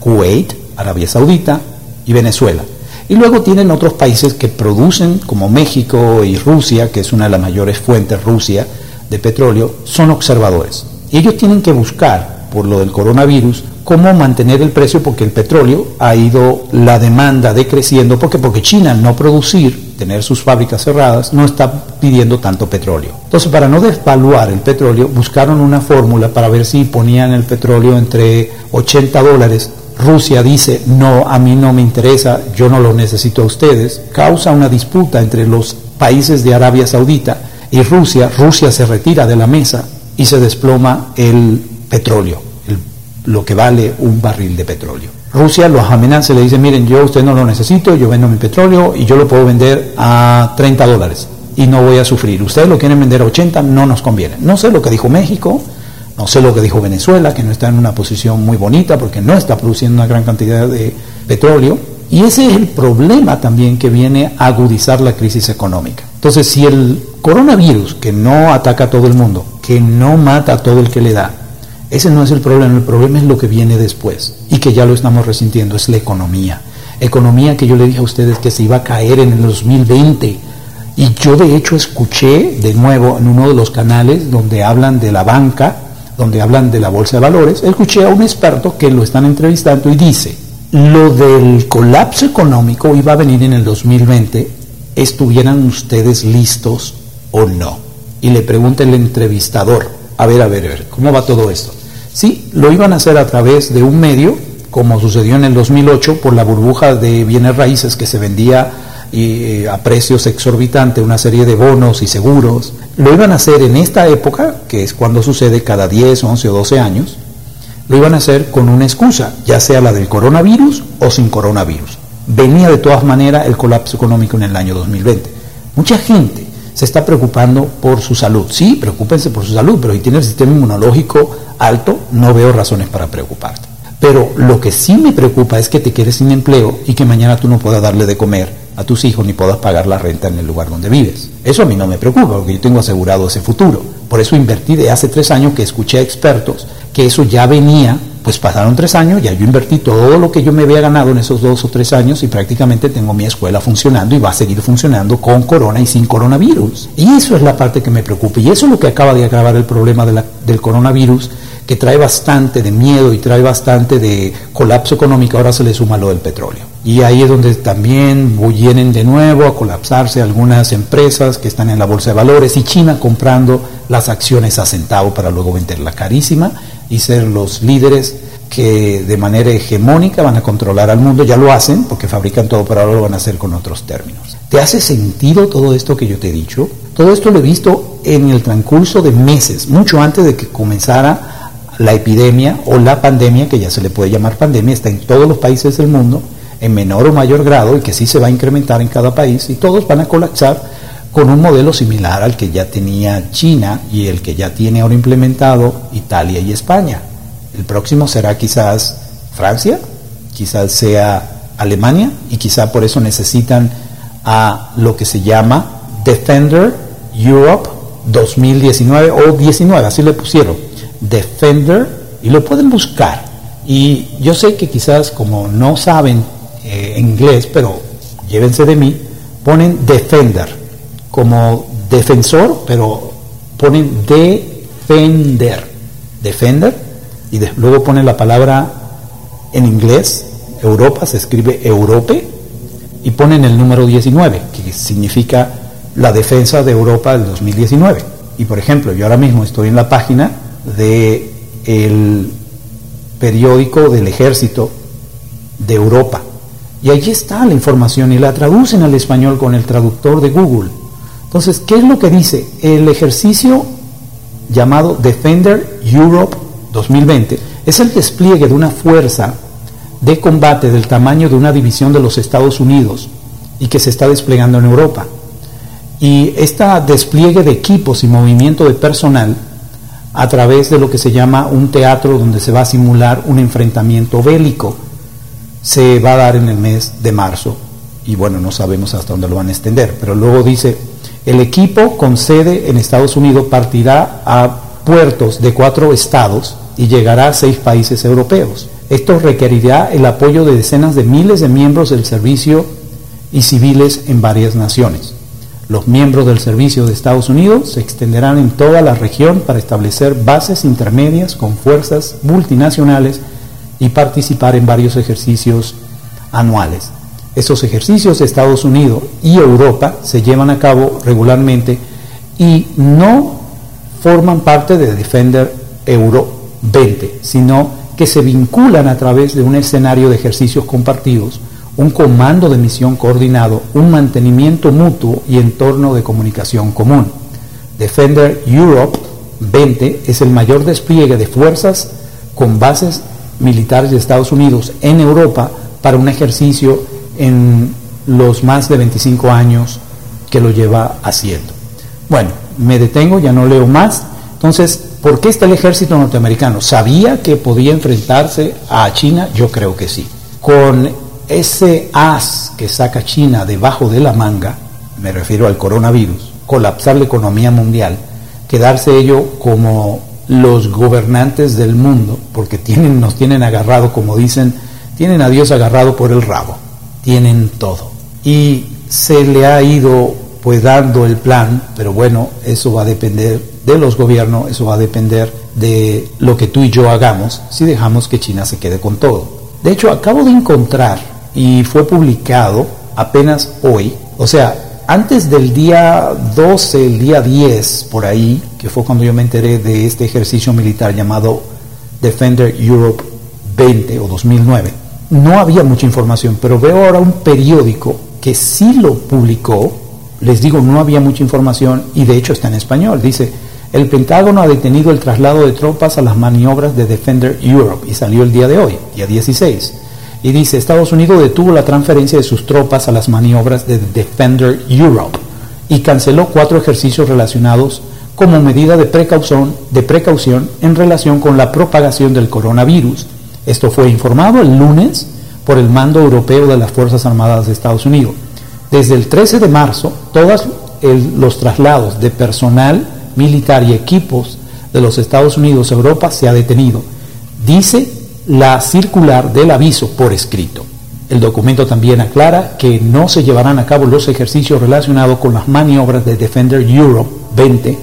Kuwait, Arabia Saudita y Venezuela. Y luego tienen otros países que producen, como México y Rusia, que es una de las mayores fuentes, Rusia, de petróleo, son observadores. Ellos tienen que buscar, por lo del coronavirus, cómo mantener el precio porque el petróleo ha ido la demanda decreciendo. Porque porque China al no producir tener sus fábricas cerradas no está pidiendo tanto petróleo. Entonces para no desvaluar el petróleo buscaron una fórmula para ver si ponían el petróleo entre 80 dólares. Rusia dice no a mí no me interesa yo no lo necesito a ustedes causa una disputa entre los países de Arabia Saudita y Rusia. Rusia se retira de la mesa y se desploma el petróleo lo que vale un barril de petróleo. Rusia los amenaza y le dice, miren, yo usted no lo necesito, yo vendo mi petróleo y yo lo puedo vender a 30 dólares y no voy a sufrir. Ustedes lo quieren vender a 80, no nos conviene. No sé lo que dijo México, no sé lo que dijo Venezuela, que no está en una posición muy bonita porque no está produciendo una gran cantidad de petróleo. Y ese es el problema también que viene a agudizar la crisis económica. Entonces, si el coronavirus, que no ataca a todo el mundo, que no mata a todo el que le da, ese no es el problema, el problema es lo que viene después y que ya lo estamos resintiendo, es la economía. Economía que yo le dije a ustedes que se iba a caer en el 2020. Y yo de hecho escuché de nuevo en uno de los canales donde hablan de la banca, donde hablan de la bolsa de valores, escuché a un experto que lo están entrevistando y dice, lo del colapso económico iba a venir en el 2020, estuvieran ustedes listos o no. Y le pregunta el entrevistador, a ver, a ver, a ver, ¿cómo va todo esto? Sí, lo iban a hacer a través de un medio, como sucedió en el 2008 por la burbuja de bienes raíces que se vendía eh, a precios exorbitantes, una serie de bonos y seguros. Lo iban a hacer en esta época, que es cuando sucede cada 10, 11 o 12 años, lo iban a hacer con una excusa, ya sea la del coronavirus o sin coronavirus. Venía de todas maneras el colapso económico en el año 2020. Mucha gente se está preocupando por su salud. Sí, preocúpense por su salud, pero si tiene el sistema inmunológico alto, no veo razones para preocuparte. Pero lo que sí me preocupa es que te quedes sin empleo y que mañana tú no puedas darle de comer a tus hijos ni puedas pagar la renta en el lugar donde vives. Eso a mí no me preocupa porque yo tengo asegurado ese futuro. Por eso invertí de hace tres años que escuché a expertos que eso ya venía pues pasaron tres años, ya yo invertí todo lo que yo me había ganado en esos dos o tres años y prácticamente tengo mi escuela funcionando y va a seguir funcionando con corona y sin coronavirus. Y eso es la parte que me preocupa y eso es lo que acaba de agravar el problema del coronavirus que trae bastante de miedo y trae bastante de colapso económico, ahora se le suma lo del petróleo. Y ahí es donde también vienen de nuevo a colapsarse algunas empresas que están en la bolsa de valores y China comprando las acciones a centavo para luego venderla carísima y ser los líderes que de manera hegemónica van a controlar al mundo, ya lo hacen porque fabrican todo, pero ahora lo van a hacer con otros términos. ¿Te hace sentido todo esto que yo te he dicho? Todo esto lo he visto en el transcurso de meses, mucho antes de que comenzara la epidemia o la pandemia, que ya se le puede llamar pandemia, está en todos los países del mundo, en menor o mayor grado, y que sí se va a incrementar en cada país, y todos van a colapsar con un modelo similar al que ya tenía China y el que ya tiene ahora implementado Italia y España. El próximo será quizás Francia, quizás sea Alemania y quizá por eso necesitan a lo que se llama Defender Europe 2019 o 19, así le pusieron, Defender y lo pueden buscar. Y yo sé que quizás como no saben eh, inglés, pero llévense de mí, ponen Defender como defensor, pero ponen defender, defender, y luego ponen la palabra en inglés, Europa, se escribe Europe, y ponen el número 19, que significa la defensa de Europa del 2019. Y por ejemplo, yo ahora mismo estoy en la página del el periódico del ejército de Europa. Y allí está la información y la traducen al español con el traductor de Google. Entonces, ¿qué es lo que dice? El ejercicio llamado Defender Europe 2020 es el despliegue de una fuerza de combate del tamaño de una división de los Estados Unidos y que se está desplegando en Europa. Y este despliegue de equipos y movimiento de personal a través de lo que se llama un teatro donde se va a simular un enfrentamiento bélico se va a dar en el mes de marzo y bueno, no sabemos hasta dónde lo van a extender, pero luego dice el equipo con sede en Estados Unidos partirá a puertos de cuatro estados y llegará a seis países europeos. Esto requerirá el apoyo de decenas de miles de miembros del servicio y civiles en varias naciones. Los miembros del servicio de Estados Unidos se extenderán en toda la región para establecer bases intermedias con fuerzas multinacionales y participar en varios ejercicios anuales. Estos ejercicios de Estados Unidos y Europa se llevan a cabo regularmente y no forman parte de Defender Euro 20, sino que se vinculan a través de un escenario de ejercicios compartidos, un comando de misión coordinado, un mantenimiento mutuo y entorno de comunicación común. Defender Europe 20 es el mayor despliegue de fuerzas con bases militares de Estados Unidos en Europa para un ejercicio en los más de 25 años que lo lleva haciendo. Bueno, me detengo, ya no leo más. Entonces, ¿por qué está el ejército norteamericano? ¿Sabía que podía enfrentarse a China? Yo creo que sí. Con ese as que saca China debajo de la manga, me refiero al coronavirus, colapsar la economía mundial, quedarse ello como los gobernantes del mundo, porque nos tienen agarrado, como dicen, tienen a Dios agarrado por el rabo, tienen todo. Y se le ha ido pues dando el plan, pero bueno, eso va a depender de los gobiernos, eso va a depender de lo que tú y yo hagamos si dejamos que China se quede con todo. De hecho, acabo de encontrar y fue publicado apenas hoy, o sea, antes del día 12, el día 10, por ahí, que fue cuando yo me enteré de este ejercicio militar llamado Defender Europe 20 o 2009, no había mucha información, pero veo ahora un periódico que sí lo publicó, les digo, no había mucha información y de hecho está en español. Dice, el Pentágono ha detenido el traslado de tropas a las maniobras de Defender Europe y salió el día de hoy, día 16. Y dice, Estados Unidos detuvo la transferencia de sus tropas a las maniobras de Defender Europe y canceló cuatro ejercicios relacionados como medida de precaución, de precaución en relación con la propagación del coronavirus. Esto fue informado el lunes por el Mando Europeo de las Fuerzas Armadas de Estados Unidos. Desde el 13 de marzo, todos los traslados de personal militar y equipos de los Estados Unidos a Europa se ha detenido. Dice la circular del aviso por escrito. El documento también aclara que no se llevarán a cabo los ejercicios relacionados con las maniobras de Defender Europe 20,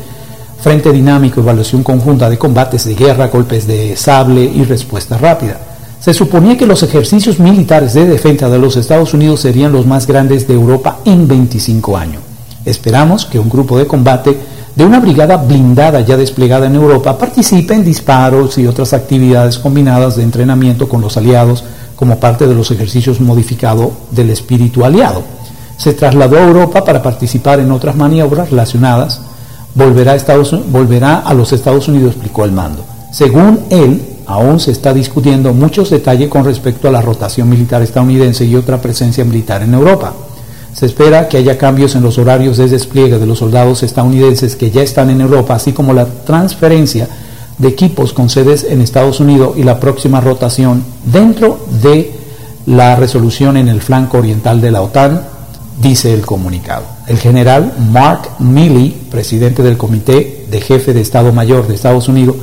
Frente Dinámico, Evaluación Conjunta de Combates de Guerra, Golpes de Sable y Respuesta Rápida. Se suponía que los ejercicios militares de defensa de los Estados Unidos serían los más grandes de Europa en 25 años. Esperamos que un grupo de combate de una brigada blindada ya desplegada en Europa participe en disparos y otras actividades combinadas de entrenamiento con los aliados como parte de los ejercicios modificados del espíritu aliado. Se trasladó a Europa para participar en otras maniobras relacionadas. Volverá a, Estados, volverá a los Estados Unidos, explicó el mando. Según él, aún se está discutiendo muchos detalles con respecto a la rotación militar estadounidense y otra presencia militar en Europa. Se espera que haya cambios en los horarios de despliegue de los soldados estadounidenses que ya están en Europa, así como la transferencia de equipos con sedes en Estados Unidos y la próxima rotación dentro de la resolución en el flanco oriental de la OTAN, dice el comunicado. El general Mark Milley, presidente del Comité de Jefe de Estado Mayor de Estados Unidos,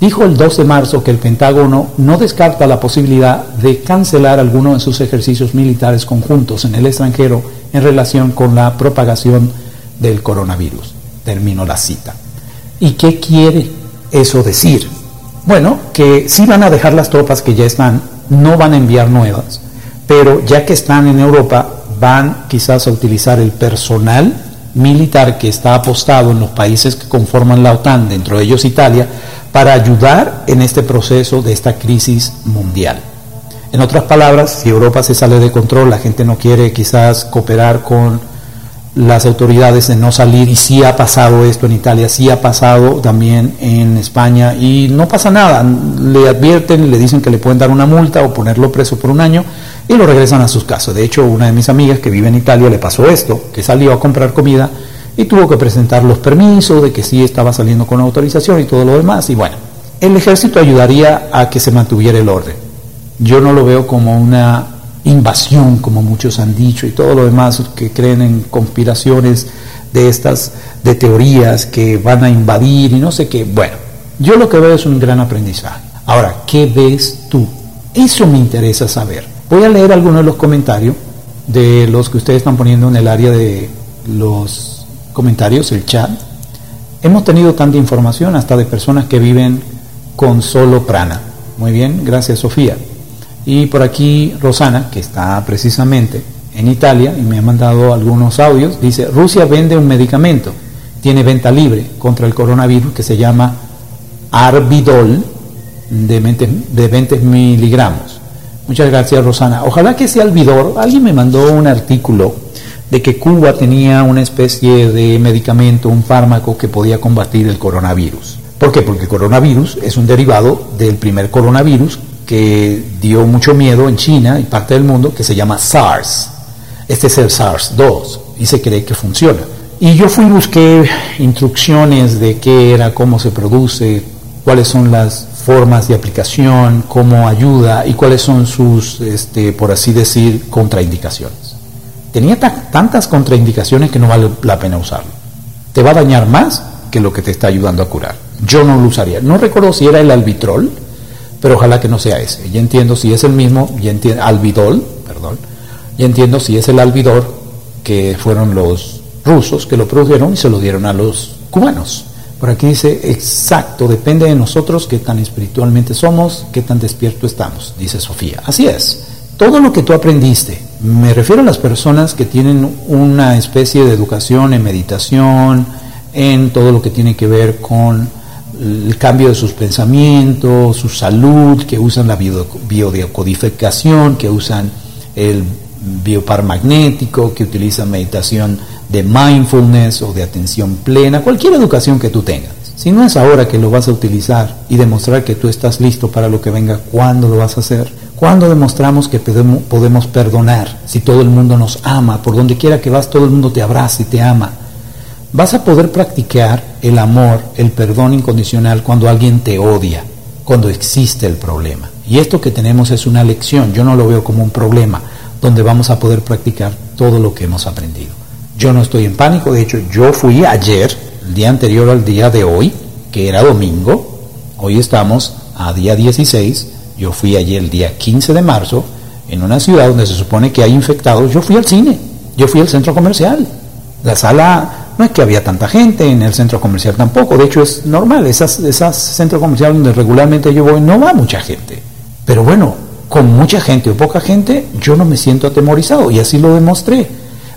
dijo el 2 de marzo que el Pentágono no descarta la posibilidad de cancelar alguno de sus ejercicios militares conjuntos en el extranjero en relación con la propagación del coronavirus. Termino la cita. ¿Y qué quiere eso decir? Bueno, que sí van a dejar las tropas que ya están, no van a enviar nuevas, pero ya que están en Europa, van quizás a utilizar el personal militar que está apostado en los países que conforman la OTAN, dentro de ellos Italia, para ayudar en este proceso de esta crisis mundial. En otras palabras, si Europa se sale de control, la gente no quiere quizás cooperar con las autoridades de no salir, y sí ha pasado esto en Italia, sí ha pasado también en España, y no pasa nada, le advierten, le dicen que le pueden dar una multa o ponerlo preso por un año, y lo regresan a sus casas. De hecho, una de mis amigas que vive en Italia le pasó esto, que salió a comprar comida y tuvo que presentar los permisos de que sí estaba saliendo con autorización y todo lo demás. Y bueno, el ejército ayudaría a que se mantuviera el orden. Yo no lo veo como una invasión, como muchos han dicho, y todo lo demás que creen en conspiraciones de estas, de teorías que van a invadir y no sé qué. Bueno, yo lo que veo es un gran aprendizaje. Ahora, ¿qué ves tú? Eso me interesa saber. Voy a leer algunos de los comentarios de los que ustedes están poniendo en el área de los comentarios, el chat. Hemos tenido tanta información hasta de personas que viven con solo prana. Muy bien, gracias Sofía. Y por aquí Rosana, que está precisamente en Italia y me ha mandado algunos audios, dice, Rusia vende un medicamento, tiene venta libre contra el coronavirus que se llama Arbidol de 20, de 20 miligramos. Muchas gracias Rosana. Ojalá que sea Albidol. Alguien me mandó un artículo de que Cuba tenía una especie de medicamento, un fármaco que podía combatir el coronavirus. ¿Por qué? Porque el coronavirus es un derivado del primer coronavirus que dio mucho miedo en China y parte del mundo, que se llama SARS. Este es el SARS-2 y se cree que funciona. Y yo fui y busqué instrucciones de qué era, cómo se produce, cuáles son las formas de aplicación, cómo ayuda y cuáles son sus, este, por así decir, contraindicaciones. Tenía tantas contraindicaciones que no vale la pena usarlo. Te va a dañar más que lo que te está ayudando a curar. Yo no lo usaría. No recuerdo si era el albitrol, pero ojalá que no sea ese. Ya entiendo si es el mismo, ya entiendo, albidol, perdón, ya entiendo si es el albidor que fueron los rusos que lo produjeron y se lo dieron a los cubanos. Por aquí dice, exacto, depende de nosotros qué tan espiritualmente somos, qué tan despierto estamos, dice Sofía. Así es, todo lo que tú aprendiste, me refiero a las personas que tienen una especie de educación en meditación, en todo lo que tiene que ver con el cambio de sus pensamientos, su salud, que usan la biodecodificación, que usan el biopar magnético, que utilizan meditación de mindfulness o de atención plena, cualquier educación que tú tengas. Si no es ahora que lo vas a utilizar y demostrar que tú estás listo para lo que venga, ¿cuándo lo vas a hacer? ¿Cuándo demostramos que podemos perdonar? Si todo el mundo nos ama, por donde quiera que vas, todo el mundo te abraza y te ama. Vas a poder practicar el amor, el perdón incondicional cuando alguien te odia, cuando existe el problema. Y esto que tenemos es una lección, yo no lo veo como un problema, donde vamos a poder practicar todo lo que hemos aprendido. Yo no estoy en pánico, de hecho yo fui ayer, el día anterior al día de hoy, que era domingo, hoy estamos a día 16, yo fui ayer el día 15 de marzo, en una ciudad donde se supone que hay infectados, yo fui al cine, yo fui al centro comercial. La sala, no es que había tanta gente en el centro comercial tampoco, de hecho es normal, esas, esas centros comerciales donde regularmente yo voy no va mucha gente. Pero bueno, con mucha gente o poca gente, yo no me siento atemorizado y así lo demostré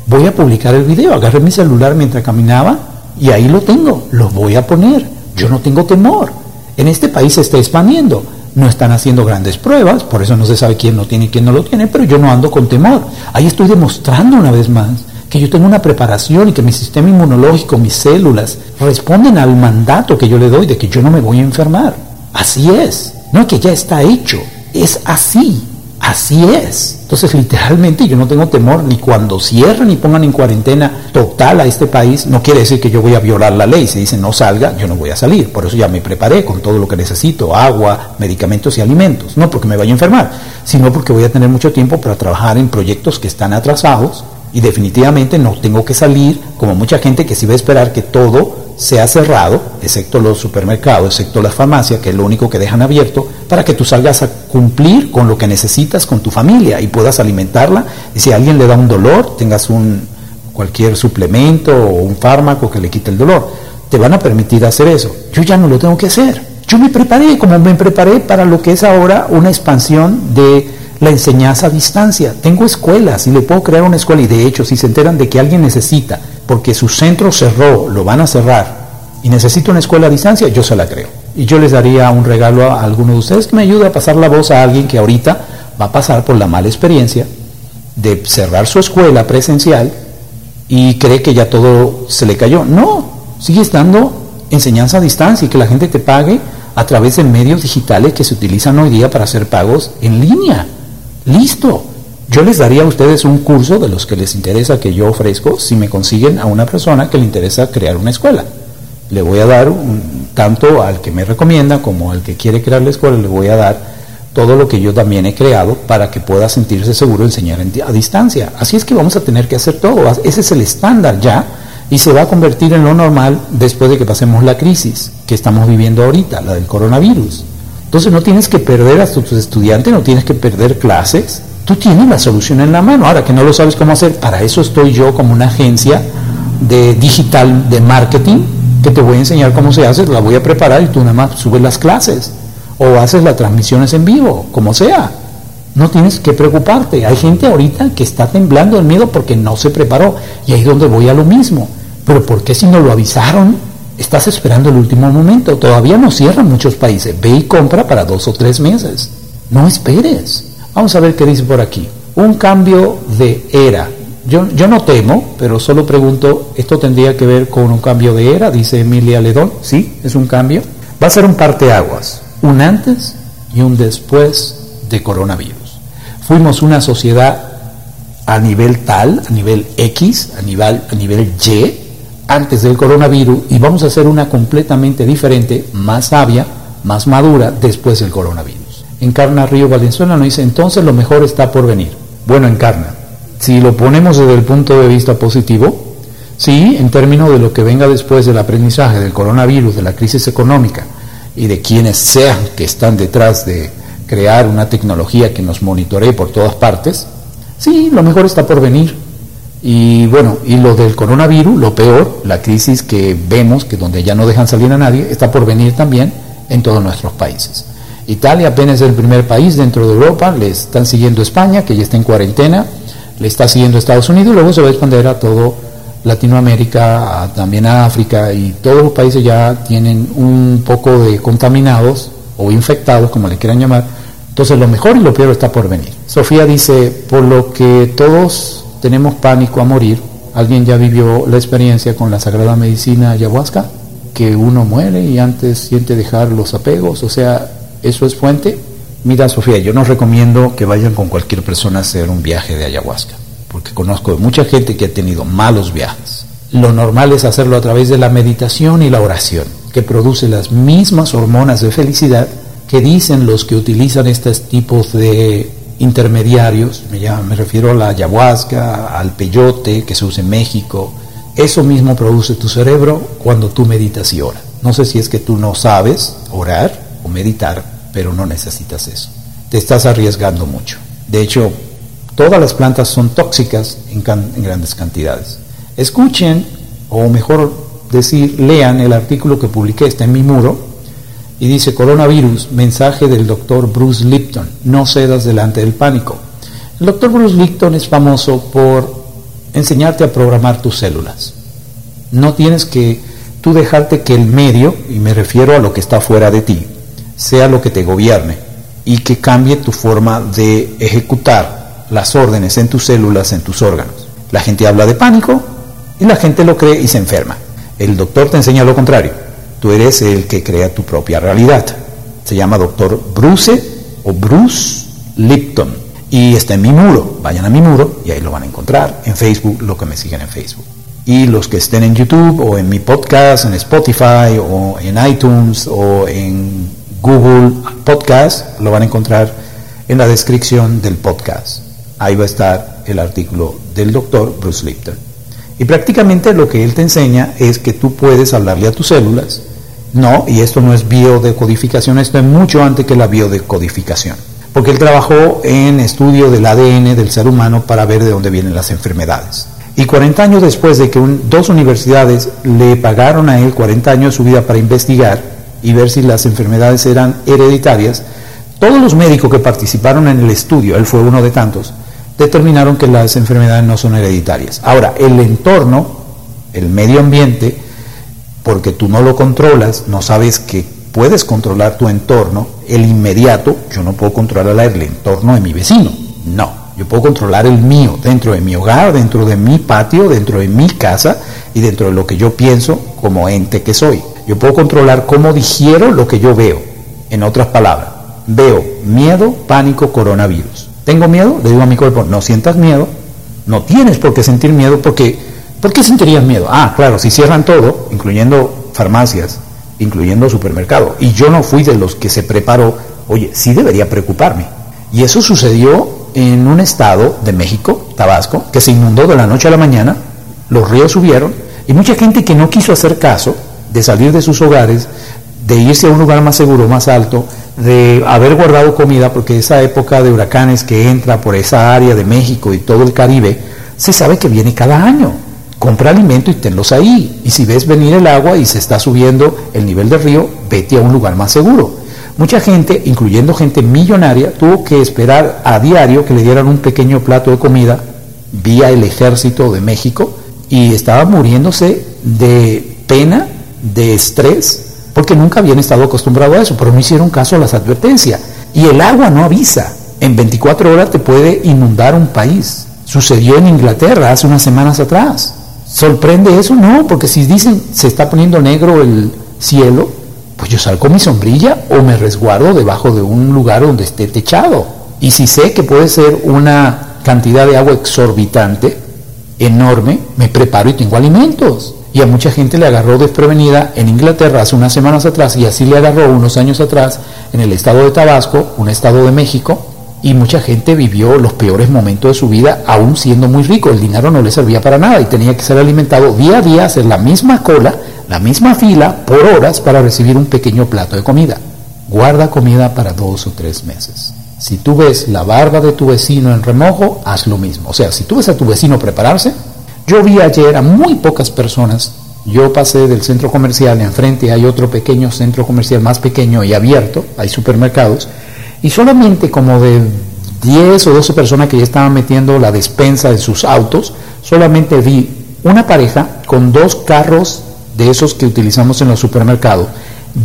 voy a publicar el video, agarré mi celular mientras caminaba y ahí lo tengo, lo voy a poner, yo no tengo temor. En este país se está expandiendo, no están haciendo grandes pruebas, por eso no se sabe quién lo tiene y quién no lo tiene, pero yo no ando con temor. Ahí estoy demostrando una vez más que yo tengo una preparación y que mi sistema inmunológico, mis células, responden al mandato que yo le doy de que yo no me voy a enfermar. Así es, no es que ya está hecho, es así. Así es. Entonces, literalmente, yo no tengo temor ni cuando cierren y pongan en cuarentena total a este país, no quiere decir que yo voy a violar la ley. Si dicen no salga, yo no voy a salir. Por eso ya me preparé con todo lo que necesito, agua, medicamentos y alimentos. No porque me vaya a enfermar, sino porque voy a tener mucho tiempo para trabajar en proyectos que están atrasados y definitivamente no tengo que salir como mucha gente que sí va a esperar que todo se ha cerrado, excepto los supermercados, excepto las farmacias, que es lo único que dejan abierto, para que tú salgas a cumplir con lo que necesitas con tu familia y puedas alimentarla. Y si a alguien le da un dolor, tengas un cualquier suplemento o un fármaco que le quite el dolor, te van a permitir hacer eso. Yo ya no lo tengo que hacer. Yo me preparé, como me preparé para lo que es ahora una expansión de la enseñanza a distancia. Tengo escuelas y le puedo crear una escuela y de hecho si se enteran de que alguien necesita porque su centro cerró, lo van a cerrar y necesita una escuela a distancia, yo se la creo. Y yo les daría un regalo a alguno de ustedes que me ayude a pasar la voz a alguien que ahorita va a pasar por la mala experiencia de cerrar su escuela presencial y cree que ya todo se le cayó. No, sigue estando enseñanza a distancia y que la gente te pague a través de medios digitales que se utilizan hoy día para hacer pagos en línea. Listo. Yo les daría a ustedes un curso de los que les interesa que yo ofrezco si me consiguen a una persona que le interesa crear una escuela. Le voy a dar un, tanto al que me recomienda como al que quiere crear la escuela, le voy a dar todo lo que yo también he creado para que pueda sentirse seguro enseñar a distancia. Así es que vamos a tener que hacer todo. Ese es el estándar ya y se va a convertir en lo normal después de que pasemos la crisis que estamos viviendo ahorita, la del coronavirus. Entonces no tienes que perder a tus estudiantes, no tienes que perder clases, Tú tienes la solución en la mano. Ahora que no lo sabes cómo hacer, para eso estoy yo como una agencia de digital de marketing que te voy a enseñar cómo se hace, la voy a preparar y tú nada más subes las clases o haces las transmisiones en vivo, como sea. No tienes que preocuparte. Hay gente ahorita que está temblando el miedo porque no se preparó. Y ahí es donde voy a lo mismo. Pero ¿por qué si no lo avisaron? Estás esperando el último momento. Todavía no cierran muchos países. Ve y compra para dos o tres meses. No esperes. Vamos a ver qué dice por aquí. Un cambio de era. Yo, yo no temo, pero solo pregunto, ¿esto tendría que ver con un cambio de era? Dice Emilia Ledón. Sí, es un cambio. Va a ser un parteaguas. Un antes y un después de coronavirus. Fuimos una sociedad a nivel tal, a nivel X, a nivel, a nivel Y, antes del coronavirus, y vamos a ser una completamente diferente, más sabia, más madura después del coronavirus. Encarna Río Valenzuela nos dice, entonces lo mejor está por venir. Bueno, Encarna, si lo ponemos desde el punto de vista positivo, sí, en términos de lo que venga después del aprendizaje del coronavirus, de la crisis económica y de quienes sean que están detrás de crear una tecnología que nos monitoree por todas partes, sí, lo mejor está por venir. Y bueno, y lo del coronavirus, lo peor, la crisis que vemos, que donde ya no dejan salir a nadie, está por venir también en todos nuestros países. Italia apenas es el primer país dentro de Europa, le están siguiendo España, que ya está en cuarentena, le está siguiendo Estados Unidos y luego se va a expandir a todo Latinoamérica, también a África y todos los países ya tienen un poco de contaminados o infectados, como le quieran llamar, entonces lo mejor y lo peor está por venir. Sofía dice, por lo que todos tenemos pánico a morir, ¿alguien ya vivió la experiencia con la Sagrada Medicina ayahuasca? Que uno muere y antes siente dejar los apegos, o sea, ¿eso es fuente? Mira, Sofía, yo no recomiendo que vayan con cualquier persona a hacer un viaje de ayahuasca, porque conozco mucha gente que ha tenido malos viajes. Lo normal es hacerlo a través de la meditación y la oración, que produce las mismas hormonas de felicidad que dicen los que utilizan estos tipos de intermediarios, me, me refiero a la ayahuasca, al peyote que se usa en México, eso mismo produce tu cerebro cuando tú meditas y oras. No sé si es que tú no sabes orar o meditar, pero no necesitas eso. Te estás arriesgando mucho. De hecho, todas las plantas son tóxicas en, en grandes cantidades. Escuchen, o mejor decir, lean el artículo que publiqué, está en mi muro, y dice coronavirus, mensaje del doctor Bruce Lipton, no cedas delante del pánico. El doctor Bruce Lipton es famoso por enseñarte a programar tus células. No tienes que tú dejarte que el medio, y me refiero a lo que está fuera de ti, sea lo que te gobierne y que cambie tu forma de ejecutar las órdenes en tus células, en tus órganos. La gente habla de pánico y la gente lo cree y se enferma. El doctor te enseña lo contrario Tú eres el que crea tu propia realidad. Se llama doctor Bruce o Bruce Lipton. Y está en mi muro. Vayan a mi muro y ahí lo van a encontrar. En Facebook, lo que me siguen en Facebook. Y los que estén en YouTube o en mi podcast, en Spotify o en iTunes o en Google Podcast, lo van a encontrar en la descripción del podcast. Ahí va a estar el artículo del doctor Bruce Lipton. Y prácticamente lo que él te enseña es que tú puedes hablarle a tus células no, y esto no es biodecodificación, esto es mucho antes que la biodecodificación, porque él trabajó en estudio del ADN del ser humano para ver de dónde vienen las enfermedades. Y 40 años después de que dos universidades le pagaron a él 40 años de su vida para investigar y ver si las enfermedades eran hereditarias, todos los médicos que participaron en el estudio, él fue uno de tantos, determinaron que las enfermedades no son hereditarias. Ahora, el entorno, el medio ambiente, porque tú no lo controlas, no sabes que puedes controlar tu entorno, el inmediato, yo no puedo controlar el entorno de mi vecino, no, yo puedo controlar el mío, dentro de mi hogar, dentro de mi patio, dentro de mi casa y dentro de lo que yo pienso como ente que soy. Yo puedo controlar cómo digiero lo que yo veo. En otras palabras, veo miedo, pánico, coronavirus. ¿Tengo miedo? Le digo a mi cuerpo, no sientas miedo, no tienes por qué sentir miedo porque ¿Por qué sentirías miedo? Ah, claro, si cierran todo, incluyendo farmacias, incluyendo supermercados, y yo no fui de los que se preparó, oye, sí debería preocuparme. Y eso sucedió en un estado de México, Tabasco, que se inundó de la noche a la mañana, los ríos subieron, y mucha gente que no quiso hacer caso de salir de sus hogares, de irse a un lugar más seguro, más alto, de haber guardado comida, porque esa época de huracanes que entra por esa área de México y todo el Caribe, se sabe que viene cada año. Compra alimento y tenlos ahí. Y si ves venir el agua y se está subiendo el nivel del río, vete a un lugar más seguro. Mucha gente, incluyendo gente millonaria, tuvo que esperar a diario que le dieran un pequeño plato de comida vía el ejército de México y estaba muriéndose de pena, de estrés, porque nunca habían estado acostumbrados a eso, pero no hicieron caso a las advertencias. Y el agua no avisa. En 24 horas te puede inundar un país. Sucedió en Inglaterra hace unas semanas atrás. ¿Sorprende eso? No, porque si dicen se está poniendo negro el cielo, pues yo salgo mi sombrilla o me resguardo debajo de un lugar donde esté techado. Y si sé que puede ser una cantidad de agua exorbitante, enorme, me preparo y tengo alimentos. Y a mucha gente le agarró desprevenida en Inglaterra hace unas semanas atrás y así le agarró unos años atrás en el estado de Tabasco, un estado de México, y mucha gente vivió los peores momentos de su vida aún siendo muy rico. El dinero no le servía para nada y tenía que ser alimentado día a día, hacer la misma cola, la misma fila por horas para recibir un pequeño plato de comida. Guarda comida para dos o tres meses. Si tú ves la barba de tu vecino en remojo, haz lo mismo. O sea, si tú ves a tu vecino prepararse, yo vi ayer a muy pocas personas. Yo pasé del centro comercial, enfrente hay otro pequeño centro comercial más pequeño y abierto, hay supermercados, y solamente como de 10 o 12 personas que ya estaban metiendo la despensa en sus autos, solamente vi una pareja con dos carros de esos que utilizamos en los supermercados,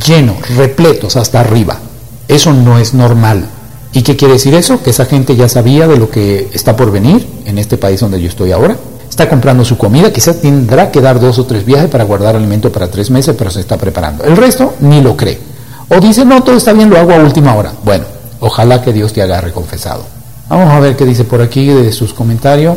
llenos, repletos hasta arriba. Eso no es normal. ¿Y qué quiere decir eso? Que esa gente ya sabía de lo que está por venir en este país donde yo estoy ahora. Está comprando su comida, quizás tendrá que dar dos o tres viajes para guardar alimento para tres meses, pero se está preparando. El resto ni lo cree. O dice, no, todo está bien, lo hago a última hora. Bueno, Ojalá que Dios te agarre confesado. Vamos a ver qué dice por aquí de sus comentarios.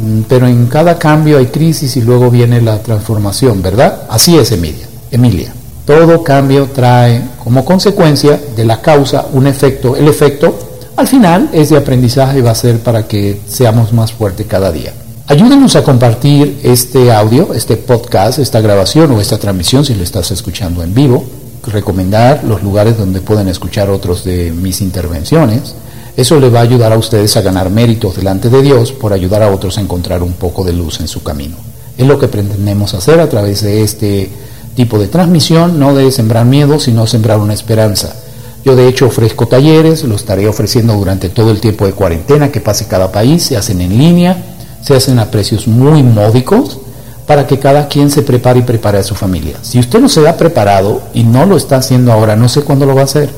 Mm, pero en cada cambio hay crisis y luego viene la transformación, ¿verdad? Así es, Emilia. Emilia. Todo cambio trae como consecuencia de la causa un efecto. El efecto al final es de aprendizaje va a ser para que seamos más fuertes cada día. Ayúdenos a compartir este audio, este podcast, esta grabación o esta transmisión si lo estás escuchando en vivo recomendar los lugares donde pueden escuchar otros de mis intervenciones. Eso le va a ayudar a ustedes a ganar méritos delante de Dios por ayudar a otros a encontrar un poco de luz en su camino. Es lo que pretendemos hacer a través de este tipo de transmisión, no de sembrar miedo, sino sembrar una esperanza. Yo de hecho ofrezco talleres, lo estaré ofreciendo durante todo el tiempo de cuarentena que pase cada país, se hacen en línea, se hacen a precios muy módicos para que cada quien se prepare y prepare a su familia. Si usted no se ha preparado y no lo está haciendo ahora, no sé cuándo lo va a hacer.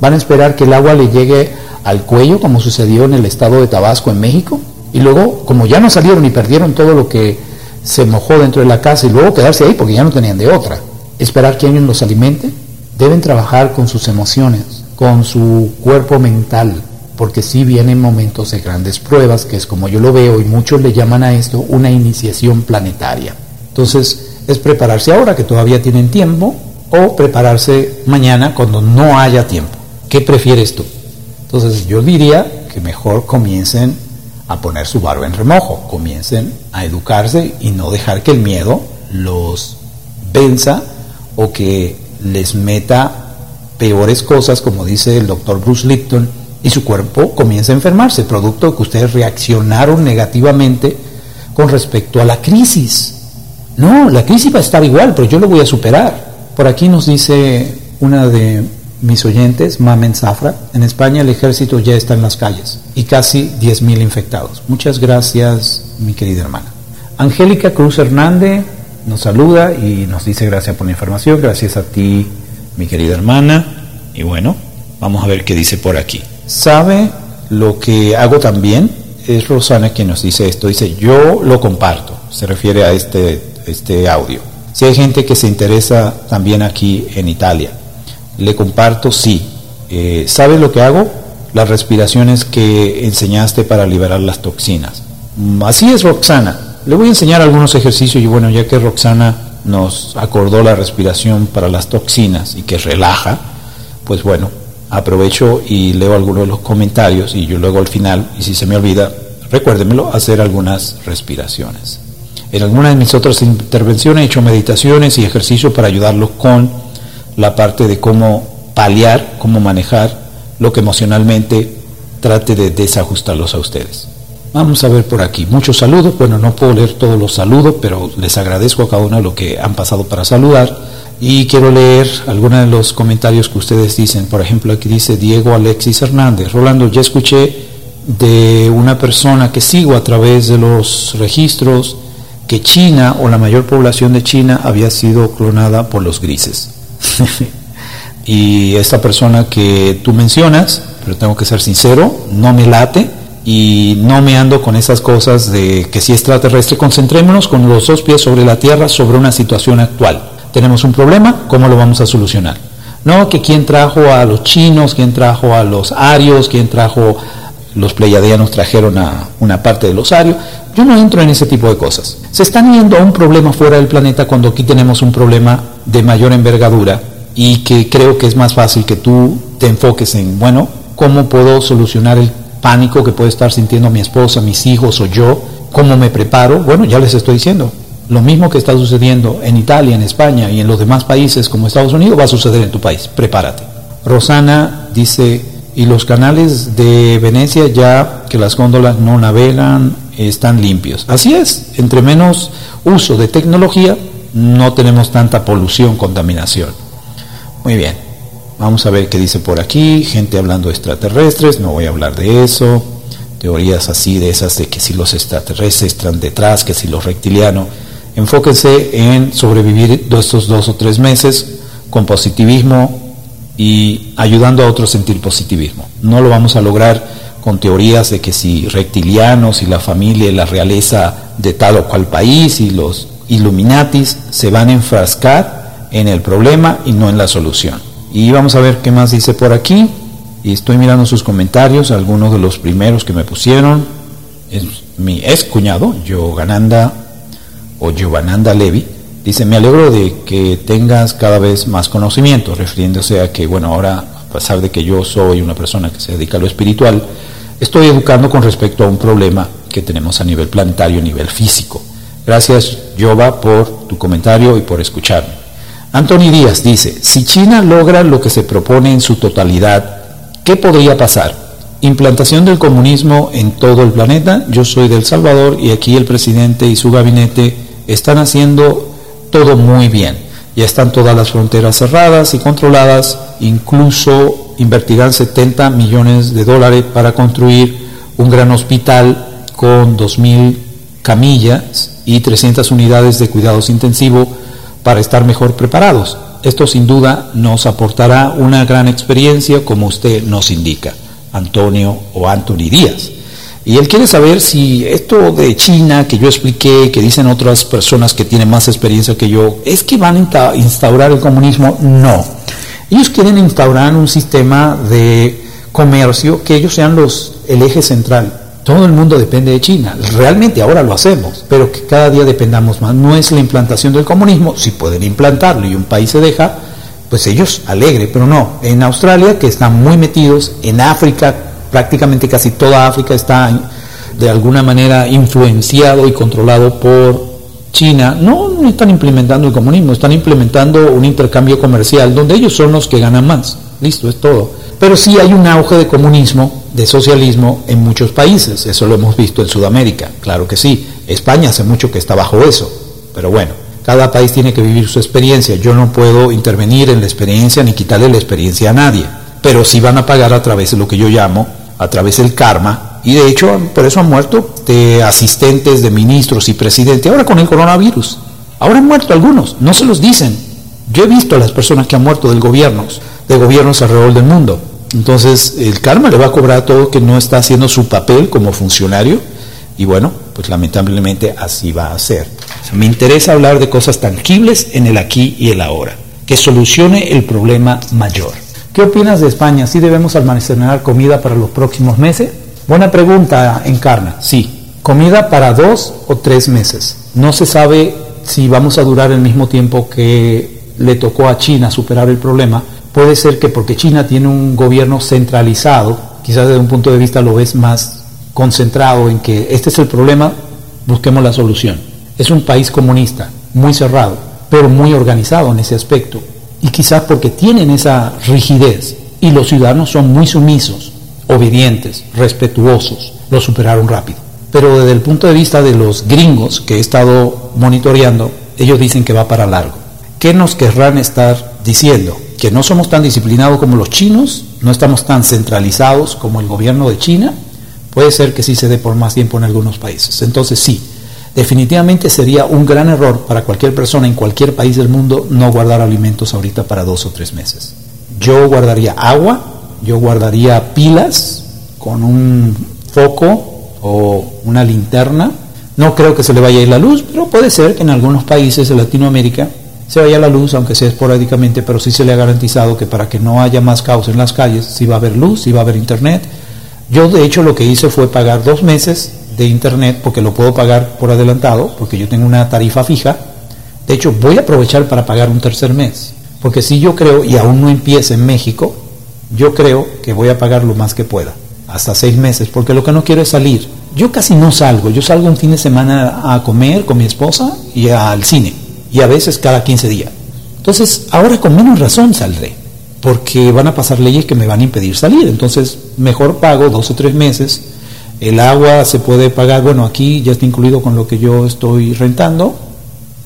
Van a esperar que el agua le llegue al cuello, como sucedió en el estado de Tabasco, en México, y luego, como ya no salieron y perdieron todo lo que se mojó dentro de la casa, y luego quedarse ahí porque ya no tenían de otra. Esperar que alguien los alimente. Deben trabajar con sus emociones, con su cuerpo mental, porque sí vienen momentos de grandes pruebas, que es como yo lo veo, y muchos le llaman a esto una iniciación planetaria. Entonces, es prepararse ahora, que todavía tienen tiempo, o prepararse mañana cuando no haya tiempo. ¿Qué prefieres tú? Entonces, yo diría que mejor comiencen a poner su barba en remojo, comiencen a educarse y no dejar que el miedo los venza o que les meta peores cosas, como dice el doctor Bruce Lipton, y su cuerpo comienza a enfermarse, producto de que ustedes reaccionaron negativamente con respecto a la crisis. No, la crisis va a estar igual, pero yo lo voy a superar. Por aquí nos dice una de mis oyentes, Mamen Zafra, en España el ejército ya está en las calles y casi 10.000 infectados. Muchas gracias, mi querida hermana. Angélica Cruz Hernández nos saluda y nos dice gracias por la información, gracias a ti, mi querida hermana. Y bueno, vamos a ver qué dice por aquí sabe lo que hago también. Es Rosana quien nos dice esto. Dice, yo lo comparto. Se refiere a este, este audio. Si hay gente que se interesa también aquí en Italia, le comparto, sí. Eh, ¿Sabe lo que hago? Las respiraciones que enseñaste para liberar las toxinas. Mm, así es, Roxana. Le voy a enseñar algunos ejercicios y bueno, ya que Roxana nos acordó la respiración para las toxinas y que relaja, pues bueno, aprovecho y leo algunos de los comentarios y yo luego al final, y si se me olvida, recuérdemelo, hacer algunas respiraciones. En algunas de mis otras intervenciones he hecho meditaciones y ejercicios para ayudarlos con la parte de cómo paliar, cómo manejar lo que emocionalmente trate de desajustarlos a ustedes. Vamos a ver por aquí. Muchos saludos. Bueno, no puedo leer todos los saludos, pero les agradezco a cada uno lo que han pasado para saludar. Y quiero leer algunos de los comentarios que ustedes dicen. Por ejemplo, aquí dice Diego Alexis Hernández. Rolando, ya escuché de una persona que sigo a través de los registros que China o la mayor población de China había sido clonada por los grises. *laughs* y esta persona que tú mencionas, pero tengo que ser sincero, no me late y no me ando con esas cosas de que si extraterrestre, concentrémonos con los dos pies sobre la Tierra sobre una situación actual. Tenemos un problema, ¿cómo lo vamos a solucionar? No que quién trajo a los chinos, quién trajo a los arios, quién trajo, los pleiadianos trajeron a una parte de los arios. Yo no entro en ese tipo de cosas. Se están yendo a un problema fuera del planeta cuando aquí tenemos un problema de mayor envergadura y que creo que es más fácil que tú te enfoques en, bueno, ¿cómo puedo solucionar el pánico que puede estar sintiendo mi esposa, mis hijos o yo, cómo me preparo, bueno, ya les estoy diciendo, lo mismo que está sucediendo en Italia, en España y en los demás países como Estados Unidos va a suceder en tu país, prepárate. Rosana dice, y los canales de Venecia ya que las góndolas no navegan, están limpios. Así es, entre menos uso de tecnología, no tenemos tanta polución, contaminación. Muy bien. Vamos a ver qué dice por aquí, gente hablando de extraterrestres, no voy a hablar de eso, teorías así de esas de que si los extraterrestres están detrás, que si los reptilianos. Enfóquense en sobrevivir estos dos o tres meses con positivismo y ayudando a otros a sentir positivismo. No lo vamos a lograr con teorías de que si reptilianos y la familia y la realeza de tal o cual país y los Illuminatis se van a enfrascar en el problema y no en la solución. Y vamos a ver qué más dice por aquí. Y estoy mirando sus comentarios, algunos de los primeros que me pusieron. Es mi ex cuñado, Yogananda o Giovananda Levi. Dice, me alegro de que tengas cada vez más conocimiento, refiriéndose a que, bueno, ahora, a pesar de que yo soy una persona que se dedica a lo espiritual, estoy educando con respecto a un problema que tenemos a nivel planetario, a nivel físico. Gracias, Jova, por tu comentario y por escucharme. Anthony Díaz dice, si China logra lo que se propone en su totalidad, ¿qué podría pasar? Implantación del comunismo en todo el planeta. Yo soy del Salvador y aquí el presidente y su gabinete están haciendo todo muy bien. Ya están todas las fronteras cerradas y controladas, incluso invertirán 70 millones de dólares para construir un gran hospital con 2.000 camillas y 300 unidades de cuidados intensivos para estar mejor preparados. Esto sin duda nos aportará una gran experiencia como usted nos indica, Antonio o Anthony Díaz. Y él quiere saber si esto de China que yo expliqué, que dicen otras personas que tienen más experiencia que yo, es que van a instaurar el comunismo. No. Ellos quieren instaurar un sistema de comercio que ellos sean los, el eje central todo el mundo depende de China. Realmente ahora lo hacemos, pero que cada día dependamos más. No es la implantación del comunismo, si pueden implantarlo y un país se deja, pues ellos alegre, pero no. En Australia, que están muy metidos, en África, prácticamente casi toda África está de alguna manera influenciado y controlado por China, no, están implementando el comunismo, están implementando un intercambio comercial donde ellos son los que ganan más. Listo, es todo. Pero sí hay un auge de comunismo de socialismo en muchos países. Eso lo hemos visto en Sudamérica, claro que sí. España hace mucho que está bajo eso. Pero bueno, cada país tiene que vivir su experiencia. Yo no puedo intervenir en la experiencia ni quitarle la experiencia a nadie. Pero sí van a pagar a través de lo que yo llamo, a través del karma. Y de hecho, por eso han muerto de asistentes, de ministros y presidentes. Ahora con el coronavirus. Ahora han muerto algunos, no se los dicen. Yo he visto a las personas que han muerto del gobierno, de gobiernos alrededor del mundo. Entonces, el karma le va a cobrar a todo que no está haciendo su papel como funcionario y bueno, pues lamentablemente así va a ser. me interesa hablar de cosas tangibles en el aquí y el ahora, que solucione el problema mayor. ¿Qué opinas de España? ¿Sí debemos almacenar comida para los próximos meses? Buena pregunta, Encarna. Sí, comida para dos o tres meses. No se sabe si vamos a durar el mismo tiempo que le tocó a China superar el problema, puede ser que porque China tiene un gobierno centralizado, quizás desde un punto de vista lo ves más concentrado en que este es el problema, busquemos la solución. Es un país comunista, muy cerrado, pero muy organizado en ese aspecto. Y quizás porque tienen esa rigidez y los ciudadanos son muy sumisos, obedientes, respetuosos, lo superaron rápido. Pero desde el punto de vista de los gringos que he estado monitoreando, ellos dicen que va para largo. ¿Qué nos querrán estar diciendo? Que no somos tan disciplinados como los chinos, no estamos tan centralizados como el gobierno de China. Puede ser que sí se dé por más tiempo en algunos países. Entonces sí, definitivamente sería un gran error para cualquier persona en cualquier país del mundo no guardar alimentos ahorita para dos o tres meses. Yo guardaría agua, yo guardaría pilas con un foco o una linterna. No creo que se le vaya a ir la luz, pero puede ser que en algunos países de Latinoamérica se vaya la luz, aunque sea esporádicamente, pero sí se le ha garantizado que para que no haya más caos en las calles, sí va a haber luz, sí va a haber internet. Yo de hecho lo que hice fue pagar dos meses de internet porque lo puedo pagar por adelantado, porque yo tengo una tarifa fija. De hecho, voy a aprovechar para pagar un tercer mes, porque si yo creo, y aún no empieza en México, yo creo que voy a pagar lo más que pueda, hasta seis meses, porque lo que no quiero es salir. Yo casi no salgo, yo salgo un fin de semana a comer con mi esposa y al cine, y a veces cada 15 días. Entonces, ahora con menos razón saldré, porque van a pasar leyes que me van a impedir salir. Entonces, mejor pago dos o tres meses. El agua se puede pagar, bueno, aquí ya está incluido con lo que yo estoy rentando,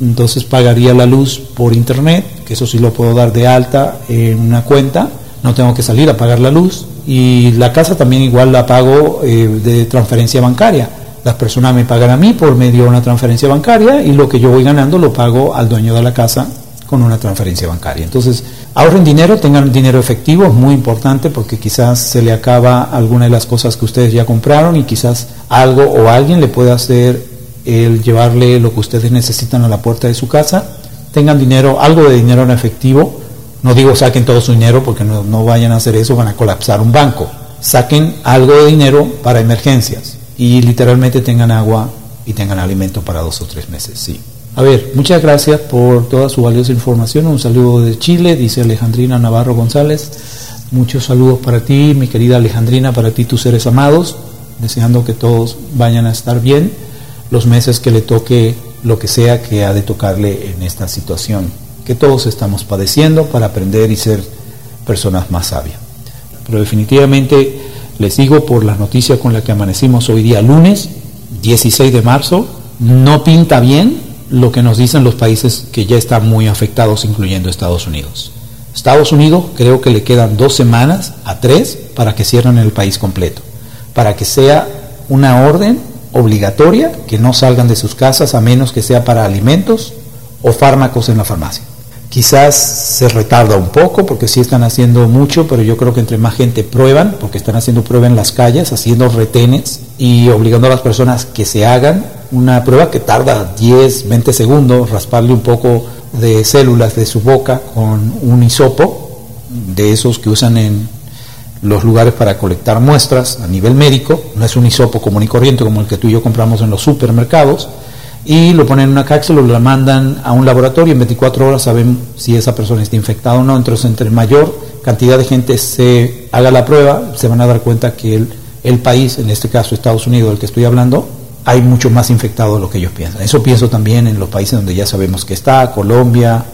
entonces pagaría la luz por internet, que eso sí lo puedo dar de alta en una cuenta no tengo que salir a pagar la luz. Y la casa también igual la pago eh, de transferencia bancaria. Las personas me pagan a mí por medio de una transferencia bancaria y lo que yo voy ganando lo pago al dueño de la casa con una transferencia bancaria. Entonces, ahorren dinero, tengan dinero efectivo, es muy importante porque quizás se le acaba alguna de las cosas que ustedes ya compraron y quizás algo o alguien le pueda hacer el llevarle lo que ustedes necesitan a la puerta de su casa. Tengan dinero, algo de dinero en efectivo no digo saquen todo su dinero porque no, vayan a hacer eso, van a colapsar un banco. Saquen algo de dinero para emergencias y literalmente tengan agua y tengan alimento para dos o tres meses, sí. A ver, muchas gracias por toda su valiosa información. Un saludo de Chile, dice Alejandrina Navarro González. Muchos saludos para ti, mi querida Alejandrina, para ti, tus seres amados. Deseando que todos vayan a estar bien los meses que le toque lo que sea que ha de tocarle en esta situación que todos estamos padeciendo para aprender y ser personas más sabias. Pero definitivamente les digo por las noticias con las que amanecimos hoy día lunes, 16 de marzo, no pinta bien lo que nos dicen los países que ya están muy afectados, incluyendo Estados Unidos. Estados Unidos creo que le quedan dos semanas a tres para que cierren el país completo, para que sea una orden obligatoria que no salgan de sus casas a menos que sea para alimentos o fármacos en la farmacia. Quizás se retarda un poco porque sí están haciendo mucho, pero yo creo que entre más gente prueban, porque están haciendo prueba en las calles, haciendo retenes y obligando a las personas que se hagan una prueba que tarda 10, 20 segundos, rasparle un poco de células de su boca con un hisopo, de esos que usan en los lugares para colectar muestras a nivel médico, no es un hisopo común y corriente como el que tú y yo compramos en los supermercados, y lo ponen en una cápsula, lo mandan a un laboratorio, en 24 horas saben si esa persona está infectada o no, entonces entre mayor cantidad de gente se haga la prueba, se van a dar cuenta que el, el país, en este caso Estados Unidos, del que estoy hablando, hay mucho más infectados de lo que ellos piensan. Eso pienso también en los países donde ya sabemos que está, Colombia,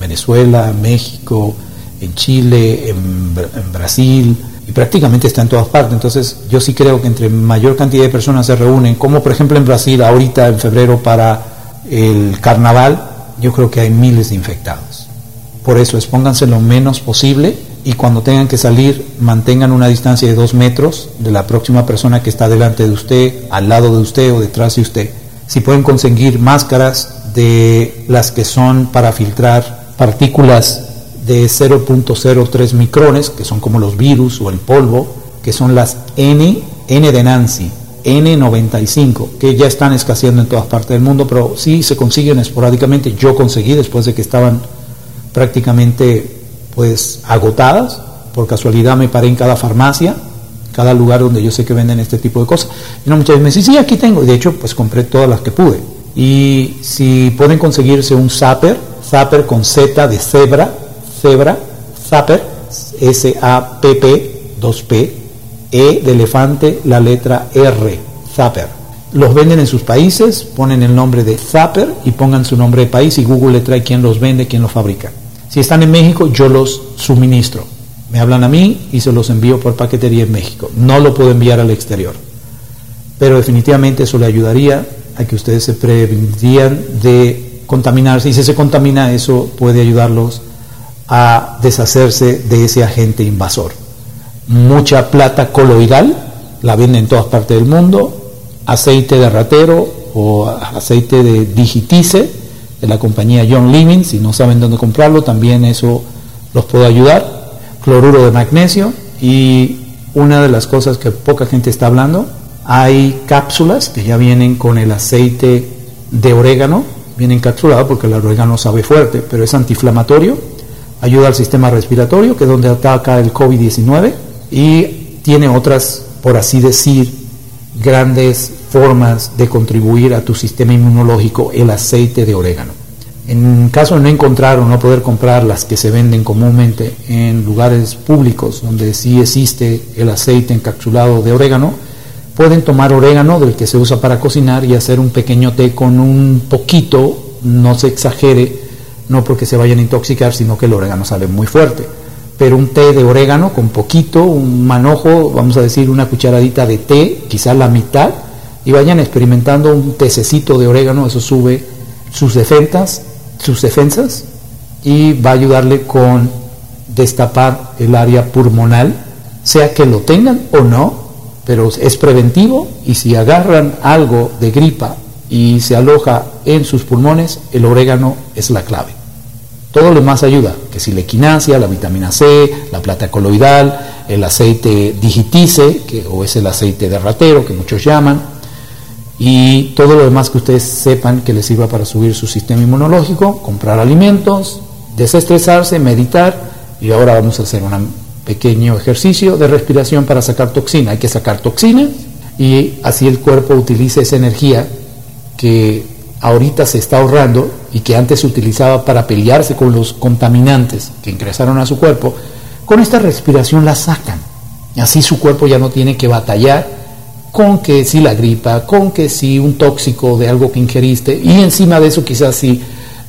Venezuela, México, en Chile, en Brasil, y prácticamente está en todas partes. Entonces yo sí creo que entre mayor cantidad de personas se reúnen, como por ejemplo en Brasil ahorita en febrero para el carnaval, yo creo que hay miles de infectados. Por eso expónganse lo menos posible y cuando tengan que salir mantengan una distancia de dos metros de la próxima persona que está delante de usted, al lado de usted o detrás de usted. Si pueden conseguir máscaras de las que son para filtrar partículas de 0.03 micrones, que son como los virus o el polvo, que son las N, N de Nancy, N95, que ya están escaseando en todas partes del mundo, pero sí se consiguen esporádicamente. Yo conseguí después de que estaban prácticamente pues agotadas, por casualidad me paré en cada farmacia, cada lugar donde yo sé que venden este tipo de cosas. Y una muchacha me dice, sí, aquí tengo. Y de hecho, pues compré todas las que pude. Y si pueden conseguirse un zapper, zapper con Z de cebra, cebra, zapper, S-A-P-P, 2P, E de elefante, la letra R, zapper. Los venden en sus países, ponen el nombre de zapper y pongan su nombre de país y Google le trae quién los vende, quién los fabrica. Si están en México, yo los suministro. Me hablan a mí y se los envío por paquetería en México. No lo puedo enviar al exterior. Pero definitivamente eso le ayudaría a que ustedes se prevendrían de contaminarse. Y si se contamina, eso puede ayudarlos a deshacerse de ese agente invasor. Mucha plata coloidal, la venden en todas partes del mundo, aceite de ratero o aceite de digitice de la compañía John Living, si no saben dónde comprarlo, también eso los puede ayudar cloruro de magnesio y una de las cosas que poca gente está hablando, hay cápsulas que ya vienen con el aceite de orégano, viene encapsulado porque el orégano sabe fuerte, pero es antiinflamatorio, ayuda al sistema respiratorio, que es donde ataca el COVID-19, y tiene otras, por así decir, grandes formas de contribuir a tu sistema inmunológico, el aceite de orégano. En caso de no encontrar o no poder comprar las que se venden comúnmente en lugares públicos donde sí existe el aceite encapsulado de orégano, pueden tomar orégano del que se usa para cocinar y hacer un pequeño té con un poquito, no se exagere, no porque se vayan a intoxicar, sino que el orégano sale muy fuerte. Pero un té de orégano con poquito, un manojo, vamos a decir una cucharadita de té, quizás la mitad, y vayan experimentando un tececito de orégano, eso sube sus defensas, sus defensas y va a ayudarle con destapar el área pulmonal, sea que lo tengan o no, pero es preventivo y si agarran algo de gripa y se aloja en sus pulmones, el orégano es la clave. Todo lo demás ayuda, que si la equinacia, la vitamina C, la plata coloidal, el aceite digitice, que, o es el aceite de ratero que muchos llaman, y todo lo demás que ustedes sepan que les sirva para subir su sistema inmunológico, comprar alimentos, desestresarse, meditar y ahora vamos a hacer un pequeño ejercicio de respiración para sacar toxina. Hay que sacar toxina y así el cuerpo utiliza esa energía que ahorita se está ahorrando y que antes se utilizaba para pelearse con los contaminantes que ingresaron a su cuerpo, con esta respiración la sacan. Así su cuerpo ya no tiene que batallar con que si la gripa, con que si un tóxico de algo que ingeriste, y encima de eso quizás si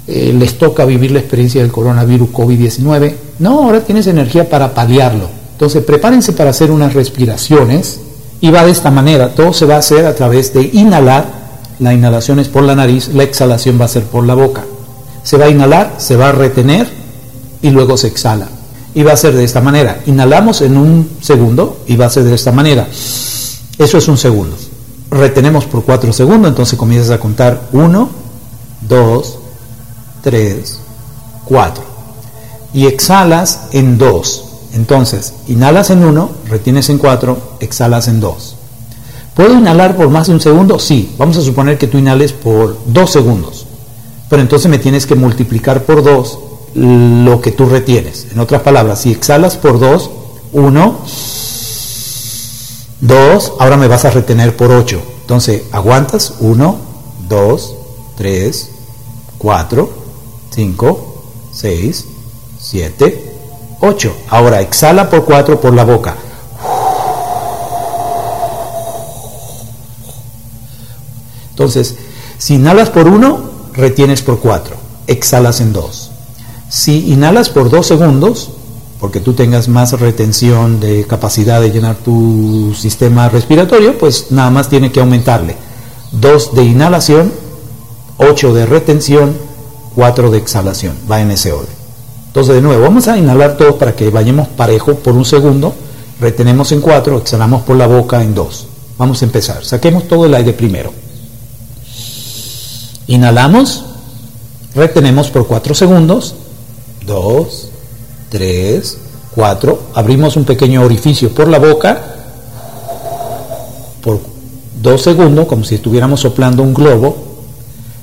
eh, les toca vivir la experiencia del coronavirus COVID-19, no, ahora tienes energía para paliarlo. Entonces prepárense para hacer unas respiraciones y va de esta manera, todo se va a hacer a través de inhalar, la inhalación es por la nariz, la exhalación va a ser por la boca. Se va a inhalar, se va a retener y luego se exhala. Y va a ser de esta manera. Inhalamos en un segundo y va a ser de esta manera. Eso es un segundo. Retenemos por cuatro segundos, entonces comienzas a contar uno, dos, tres, cuatro. Y exhalas en dos. Entonces, inhalas en uno, retienes en cuatro, exhalas en dos. ¿Puedo inhalar por más de un segundo? Sí. Vamos a suponer que tú inhales por dos segundos. Pero entonces me tienes que multiplicar por dos lo que tú retienes. En otras palabras, si exhalas por dos, uno, 2, ahora me vas a retener por 8. Entonces, aguantas 1, 2, 3, 4, 5, 6, 7, 8. Ahora exhala por 4 por la boca. Entonces, si inhalas por 1, retienes por 4, exhalas en 2. Si inhalas por 2 segundos, porque tú tengas más retención de capacidad de llenar tu sistema respiratorio, pues nada más tiene que aumentarle. Dos de inhalación, ocho de retención, cuatro de exhalación. Va en ese orden. Entonces, de nuevo, vamos a inhalar todos para que vayamos parejo por un segundo. Retenemos en cuatro, exhalamos por la boca en dos. Vamos a empezar. Saquemos todo el aire primero. Inhalamos, retenemos por cuatro segundos. Dos, 3, 4, abrimos un pequeño orificio por la boca por 2 segundos, como si estuviéramos soplando un globo,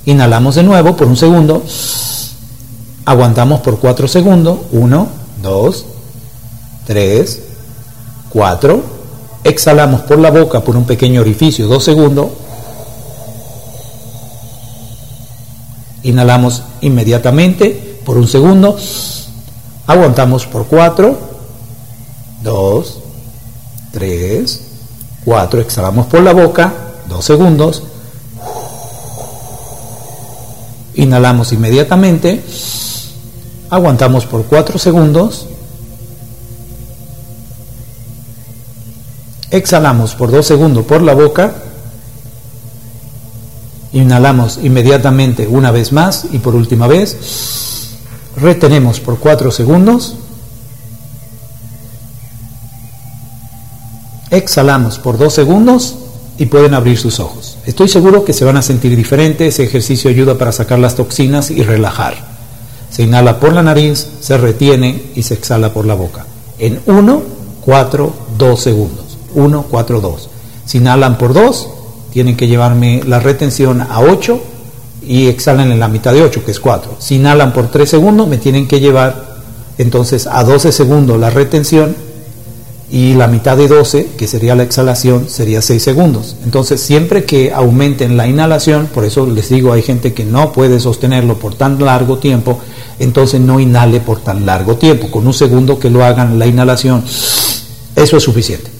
inhalamos de nuevo por un segundo, aguantamos por 4 segundos, 1, 2, 3, 4, exhalamos por la boca por un pequeño orificio, 2 segundos, inhalamos inmediatamente por un segundo, Aguantamos por 4, 2, 3, 4. Exhalamos por la boca, 2 segundos. Inhalamos inmediatamente. Aguantamos por 4 segundos. Exhalamos por 2 segundos por la boca. Inhalamos inmediatamente una vez más y por última vez. Retenemos por 4 segundos. Exhalamos por 2 segundos y pueden abrir sus ojos. Estoy seguro que se van a sentir diferentes. Ese ejercicio ayuda para sacar las toxinas y relajar. Se inhala por la nariz, se retiene y se exhala por la boca. En 1, 4, 2 segundos. 1, 4, 2. Si inhalan por 2, tienen que llevarme la retención a 8 y exhalan en la mitad de 8, que es 4. Si inhalan por 3 segundos, me tienen que llevar entonces a 12 segundos la retención y la mitad de 12, que sería la exhalación, sería 6 segundos. Entonces, siempre que aumenten la inhalación, por eso les digo, hay gente que no puede sostenerlo por tan largo tiempo, entonces no inhale por tan largo tiempo. Con un segundo que lo hagan la inhalación, eso es suficiente.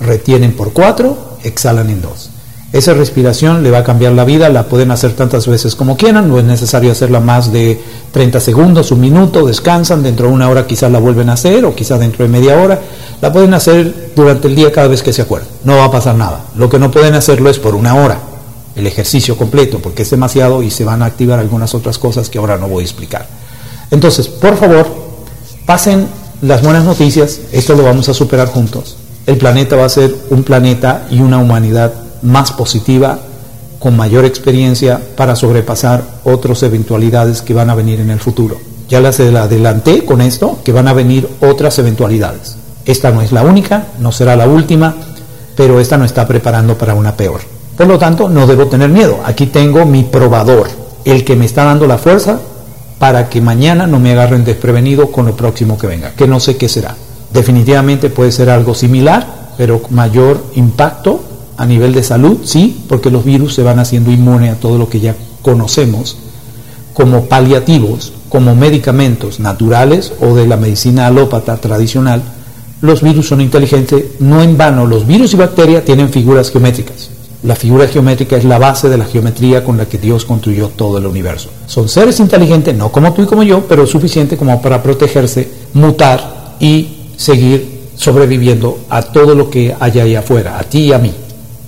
Retienen por 4, exhalan en 2. Esa respiración le va a cambiar la vida, la pueden hacer tantas veces como quieran, no es necesario hacerla más de 30 segundos, un minuto, descansan, dentro de una hora quizás la vuelven a hacer o quizás dentro de media hora, la pueden hacer durante el día cada vez que se acuerden, no va a pasar nada. Lo que no pueden hacerlo es por una hora, el ejercicio completo, porque es demasiado y se van a activar algunas otras cosas que ahora no voy a explicar. Entonces, por favor, pasen las buenas noticias, esto lo vamos a superar juntos. El planeta va a ser un planeta y una humanidad más positiva, con mayor experiencia para sobrepasar otras eventualidades que van a venir en el futuro. Ya las adelanté con esto, que van a venir otras eventualidades. Esta no es la única, no será la última, pero esta no está preparando para una peor. Por lo tanto, no debo tener miedo. Aquí tengo mi probador, el que me está dando la fuerza para que mañana no me agarren desprevenido con lo próximo que venga, que no sé qué será. Definitivamente puede ser algo similar, pero mayor impacto a nivel de salud, sí, porque los virus se van haciendo inmunes a todo lo que ya conocemos como paliativos, como medicamentos naturales o de la medicina alópata tradicional, los virus son inteligentes, no en vano, los virus y bacterias tienen figuras geométricas. La figura geométrica es la base de la geometría con la que Dios construyó todo el universo. Son seres inteligentes, no como tú y como yo, pero suficiente como para protegerse, mutar y seguir sobreviviendo a todo lo que haya ahí afuera, a ti y a mí.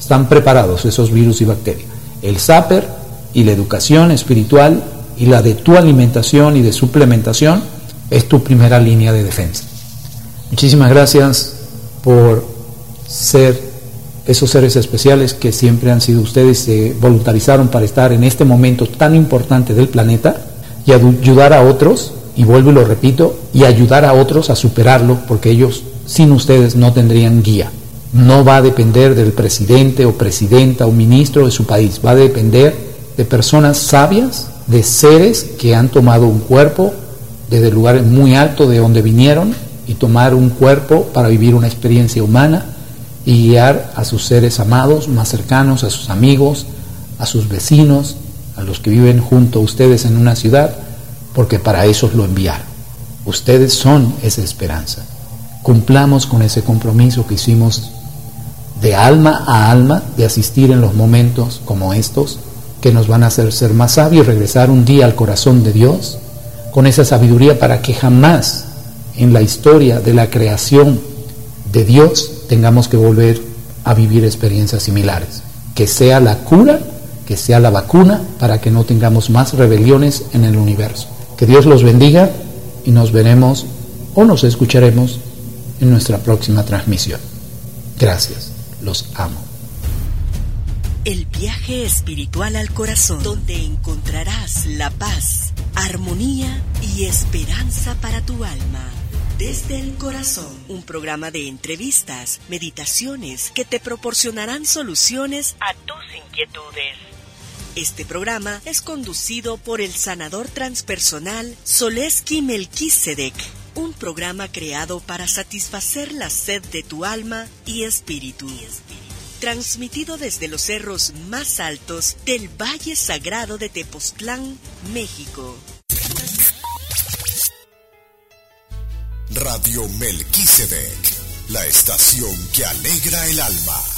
Están preparados esos virus y bacterias. El SAPER y la educación espiritual y la de tu alimentación y de suplementación es tu primera línea de defensa. Muchísimas gracias por ser esos seres especiales que siempre han sido ustedes, se voluntarizaron para estar en este momento tan importante del planeta y ayudar a otros, y vuelvo y lo repito, y ayudar a otros a superarlo, porque ellos sin ustedes no tendrían guía no va a depender del presidente o presidenta o ministro de su país, va a depender de personas sabias, de seres que han tomado un cuerpo desde lugares muy altos de donde vinieron y tomar un cuerpo para vivir una experiencia humana y guiar a sus seres amados más cercanos, a sus amigos, a sus vecinos, a los que viven junto a ustedes en una ciudad, porque para eso lo enviaron. Ustedes son esa esperanza. Cumplamos con ese compromiso que hicimos de alma a alma, de asistir en los momentos como estos, que nos van a hacer ser más sabios, regresar un día al corazón de Dios, con esa sabiduría para que jamás en la historia de la creación de Dios tengamos que volver a vivir experiencias similares. Que sea la cura, que sea la vacuna, para que no tengamos más rebeliones en el universo. Que Dios los bendiga y nos veremos o nos escucharemos en nuestra próxima transmisión. Gracias. Los amo. El viaje espiritual al corazón, donde encontrarás la paz, armonía y esperanza para tu alma. Desde el corazón, un programa de entrevistas, meditaciones que te proporcionarán soluciones a tus inquietudes. Este programa es conducido por el sanador transpersonal Soleski Melquisedec, un programa creado para satisfacer la sed de tu alma y espíritu. Transmitido desde los cerros más altos del Valle Sagrado de Tepoztlán, México. Radio Melquisedec, la estación que alegra el alma.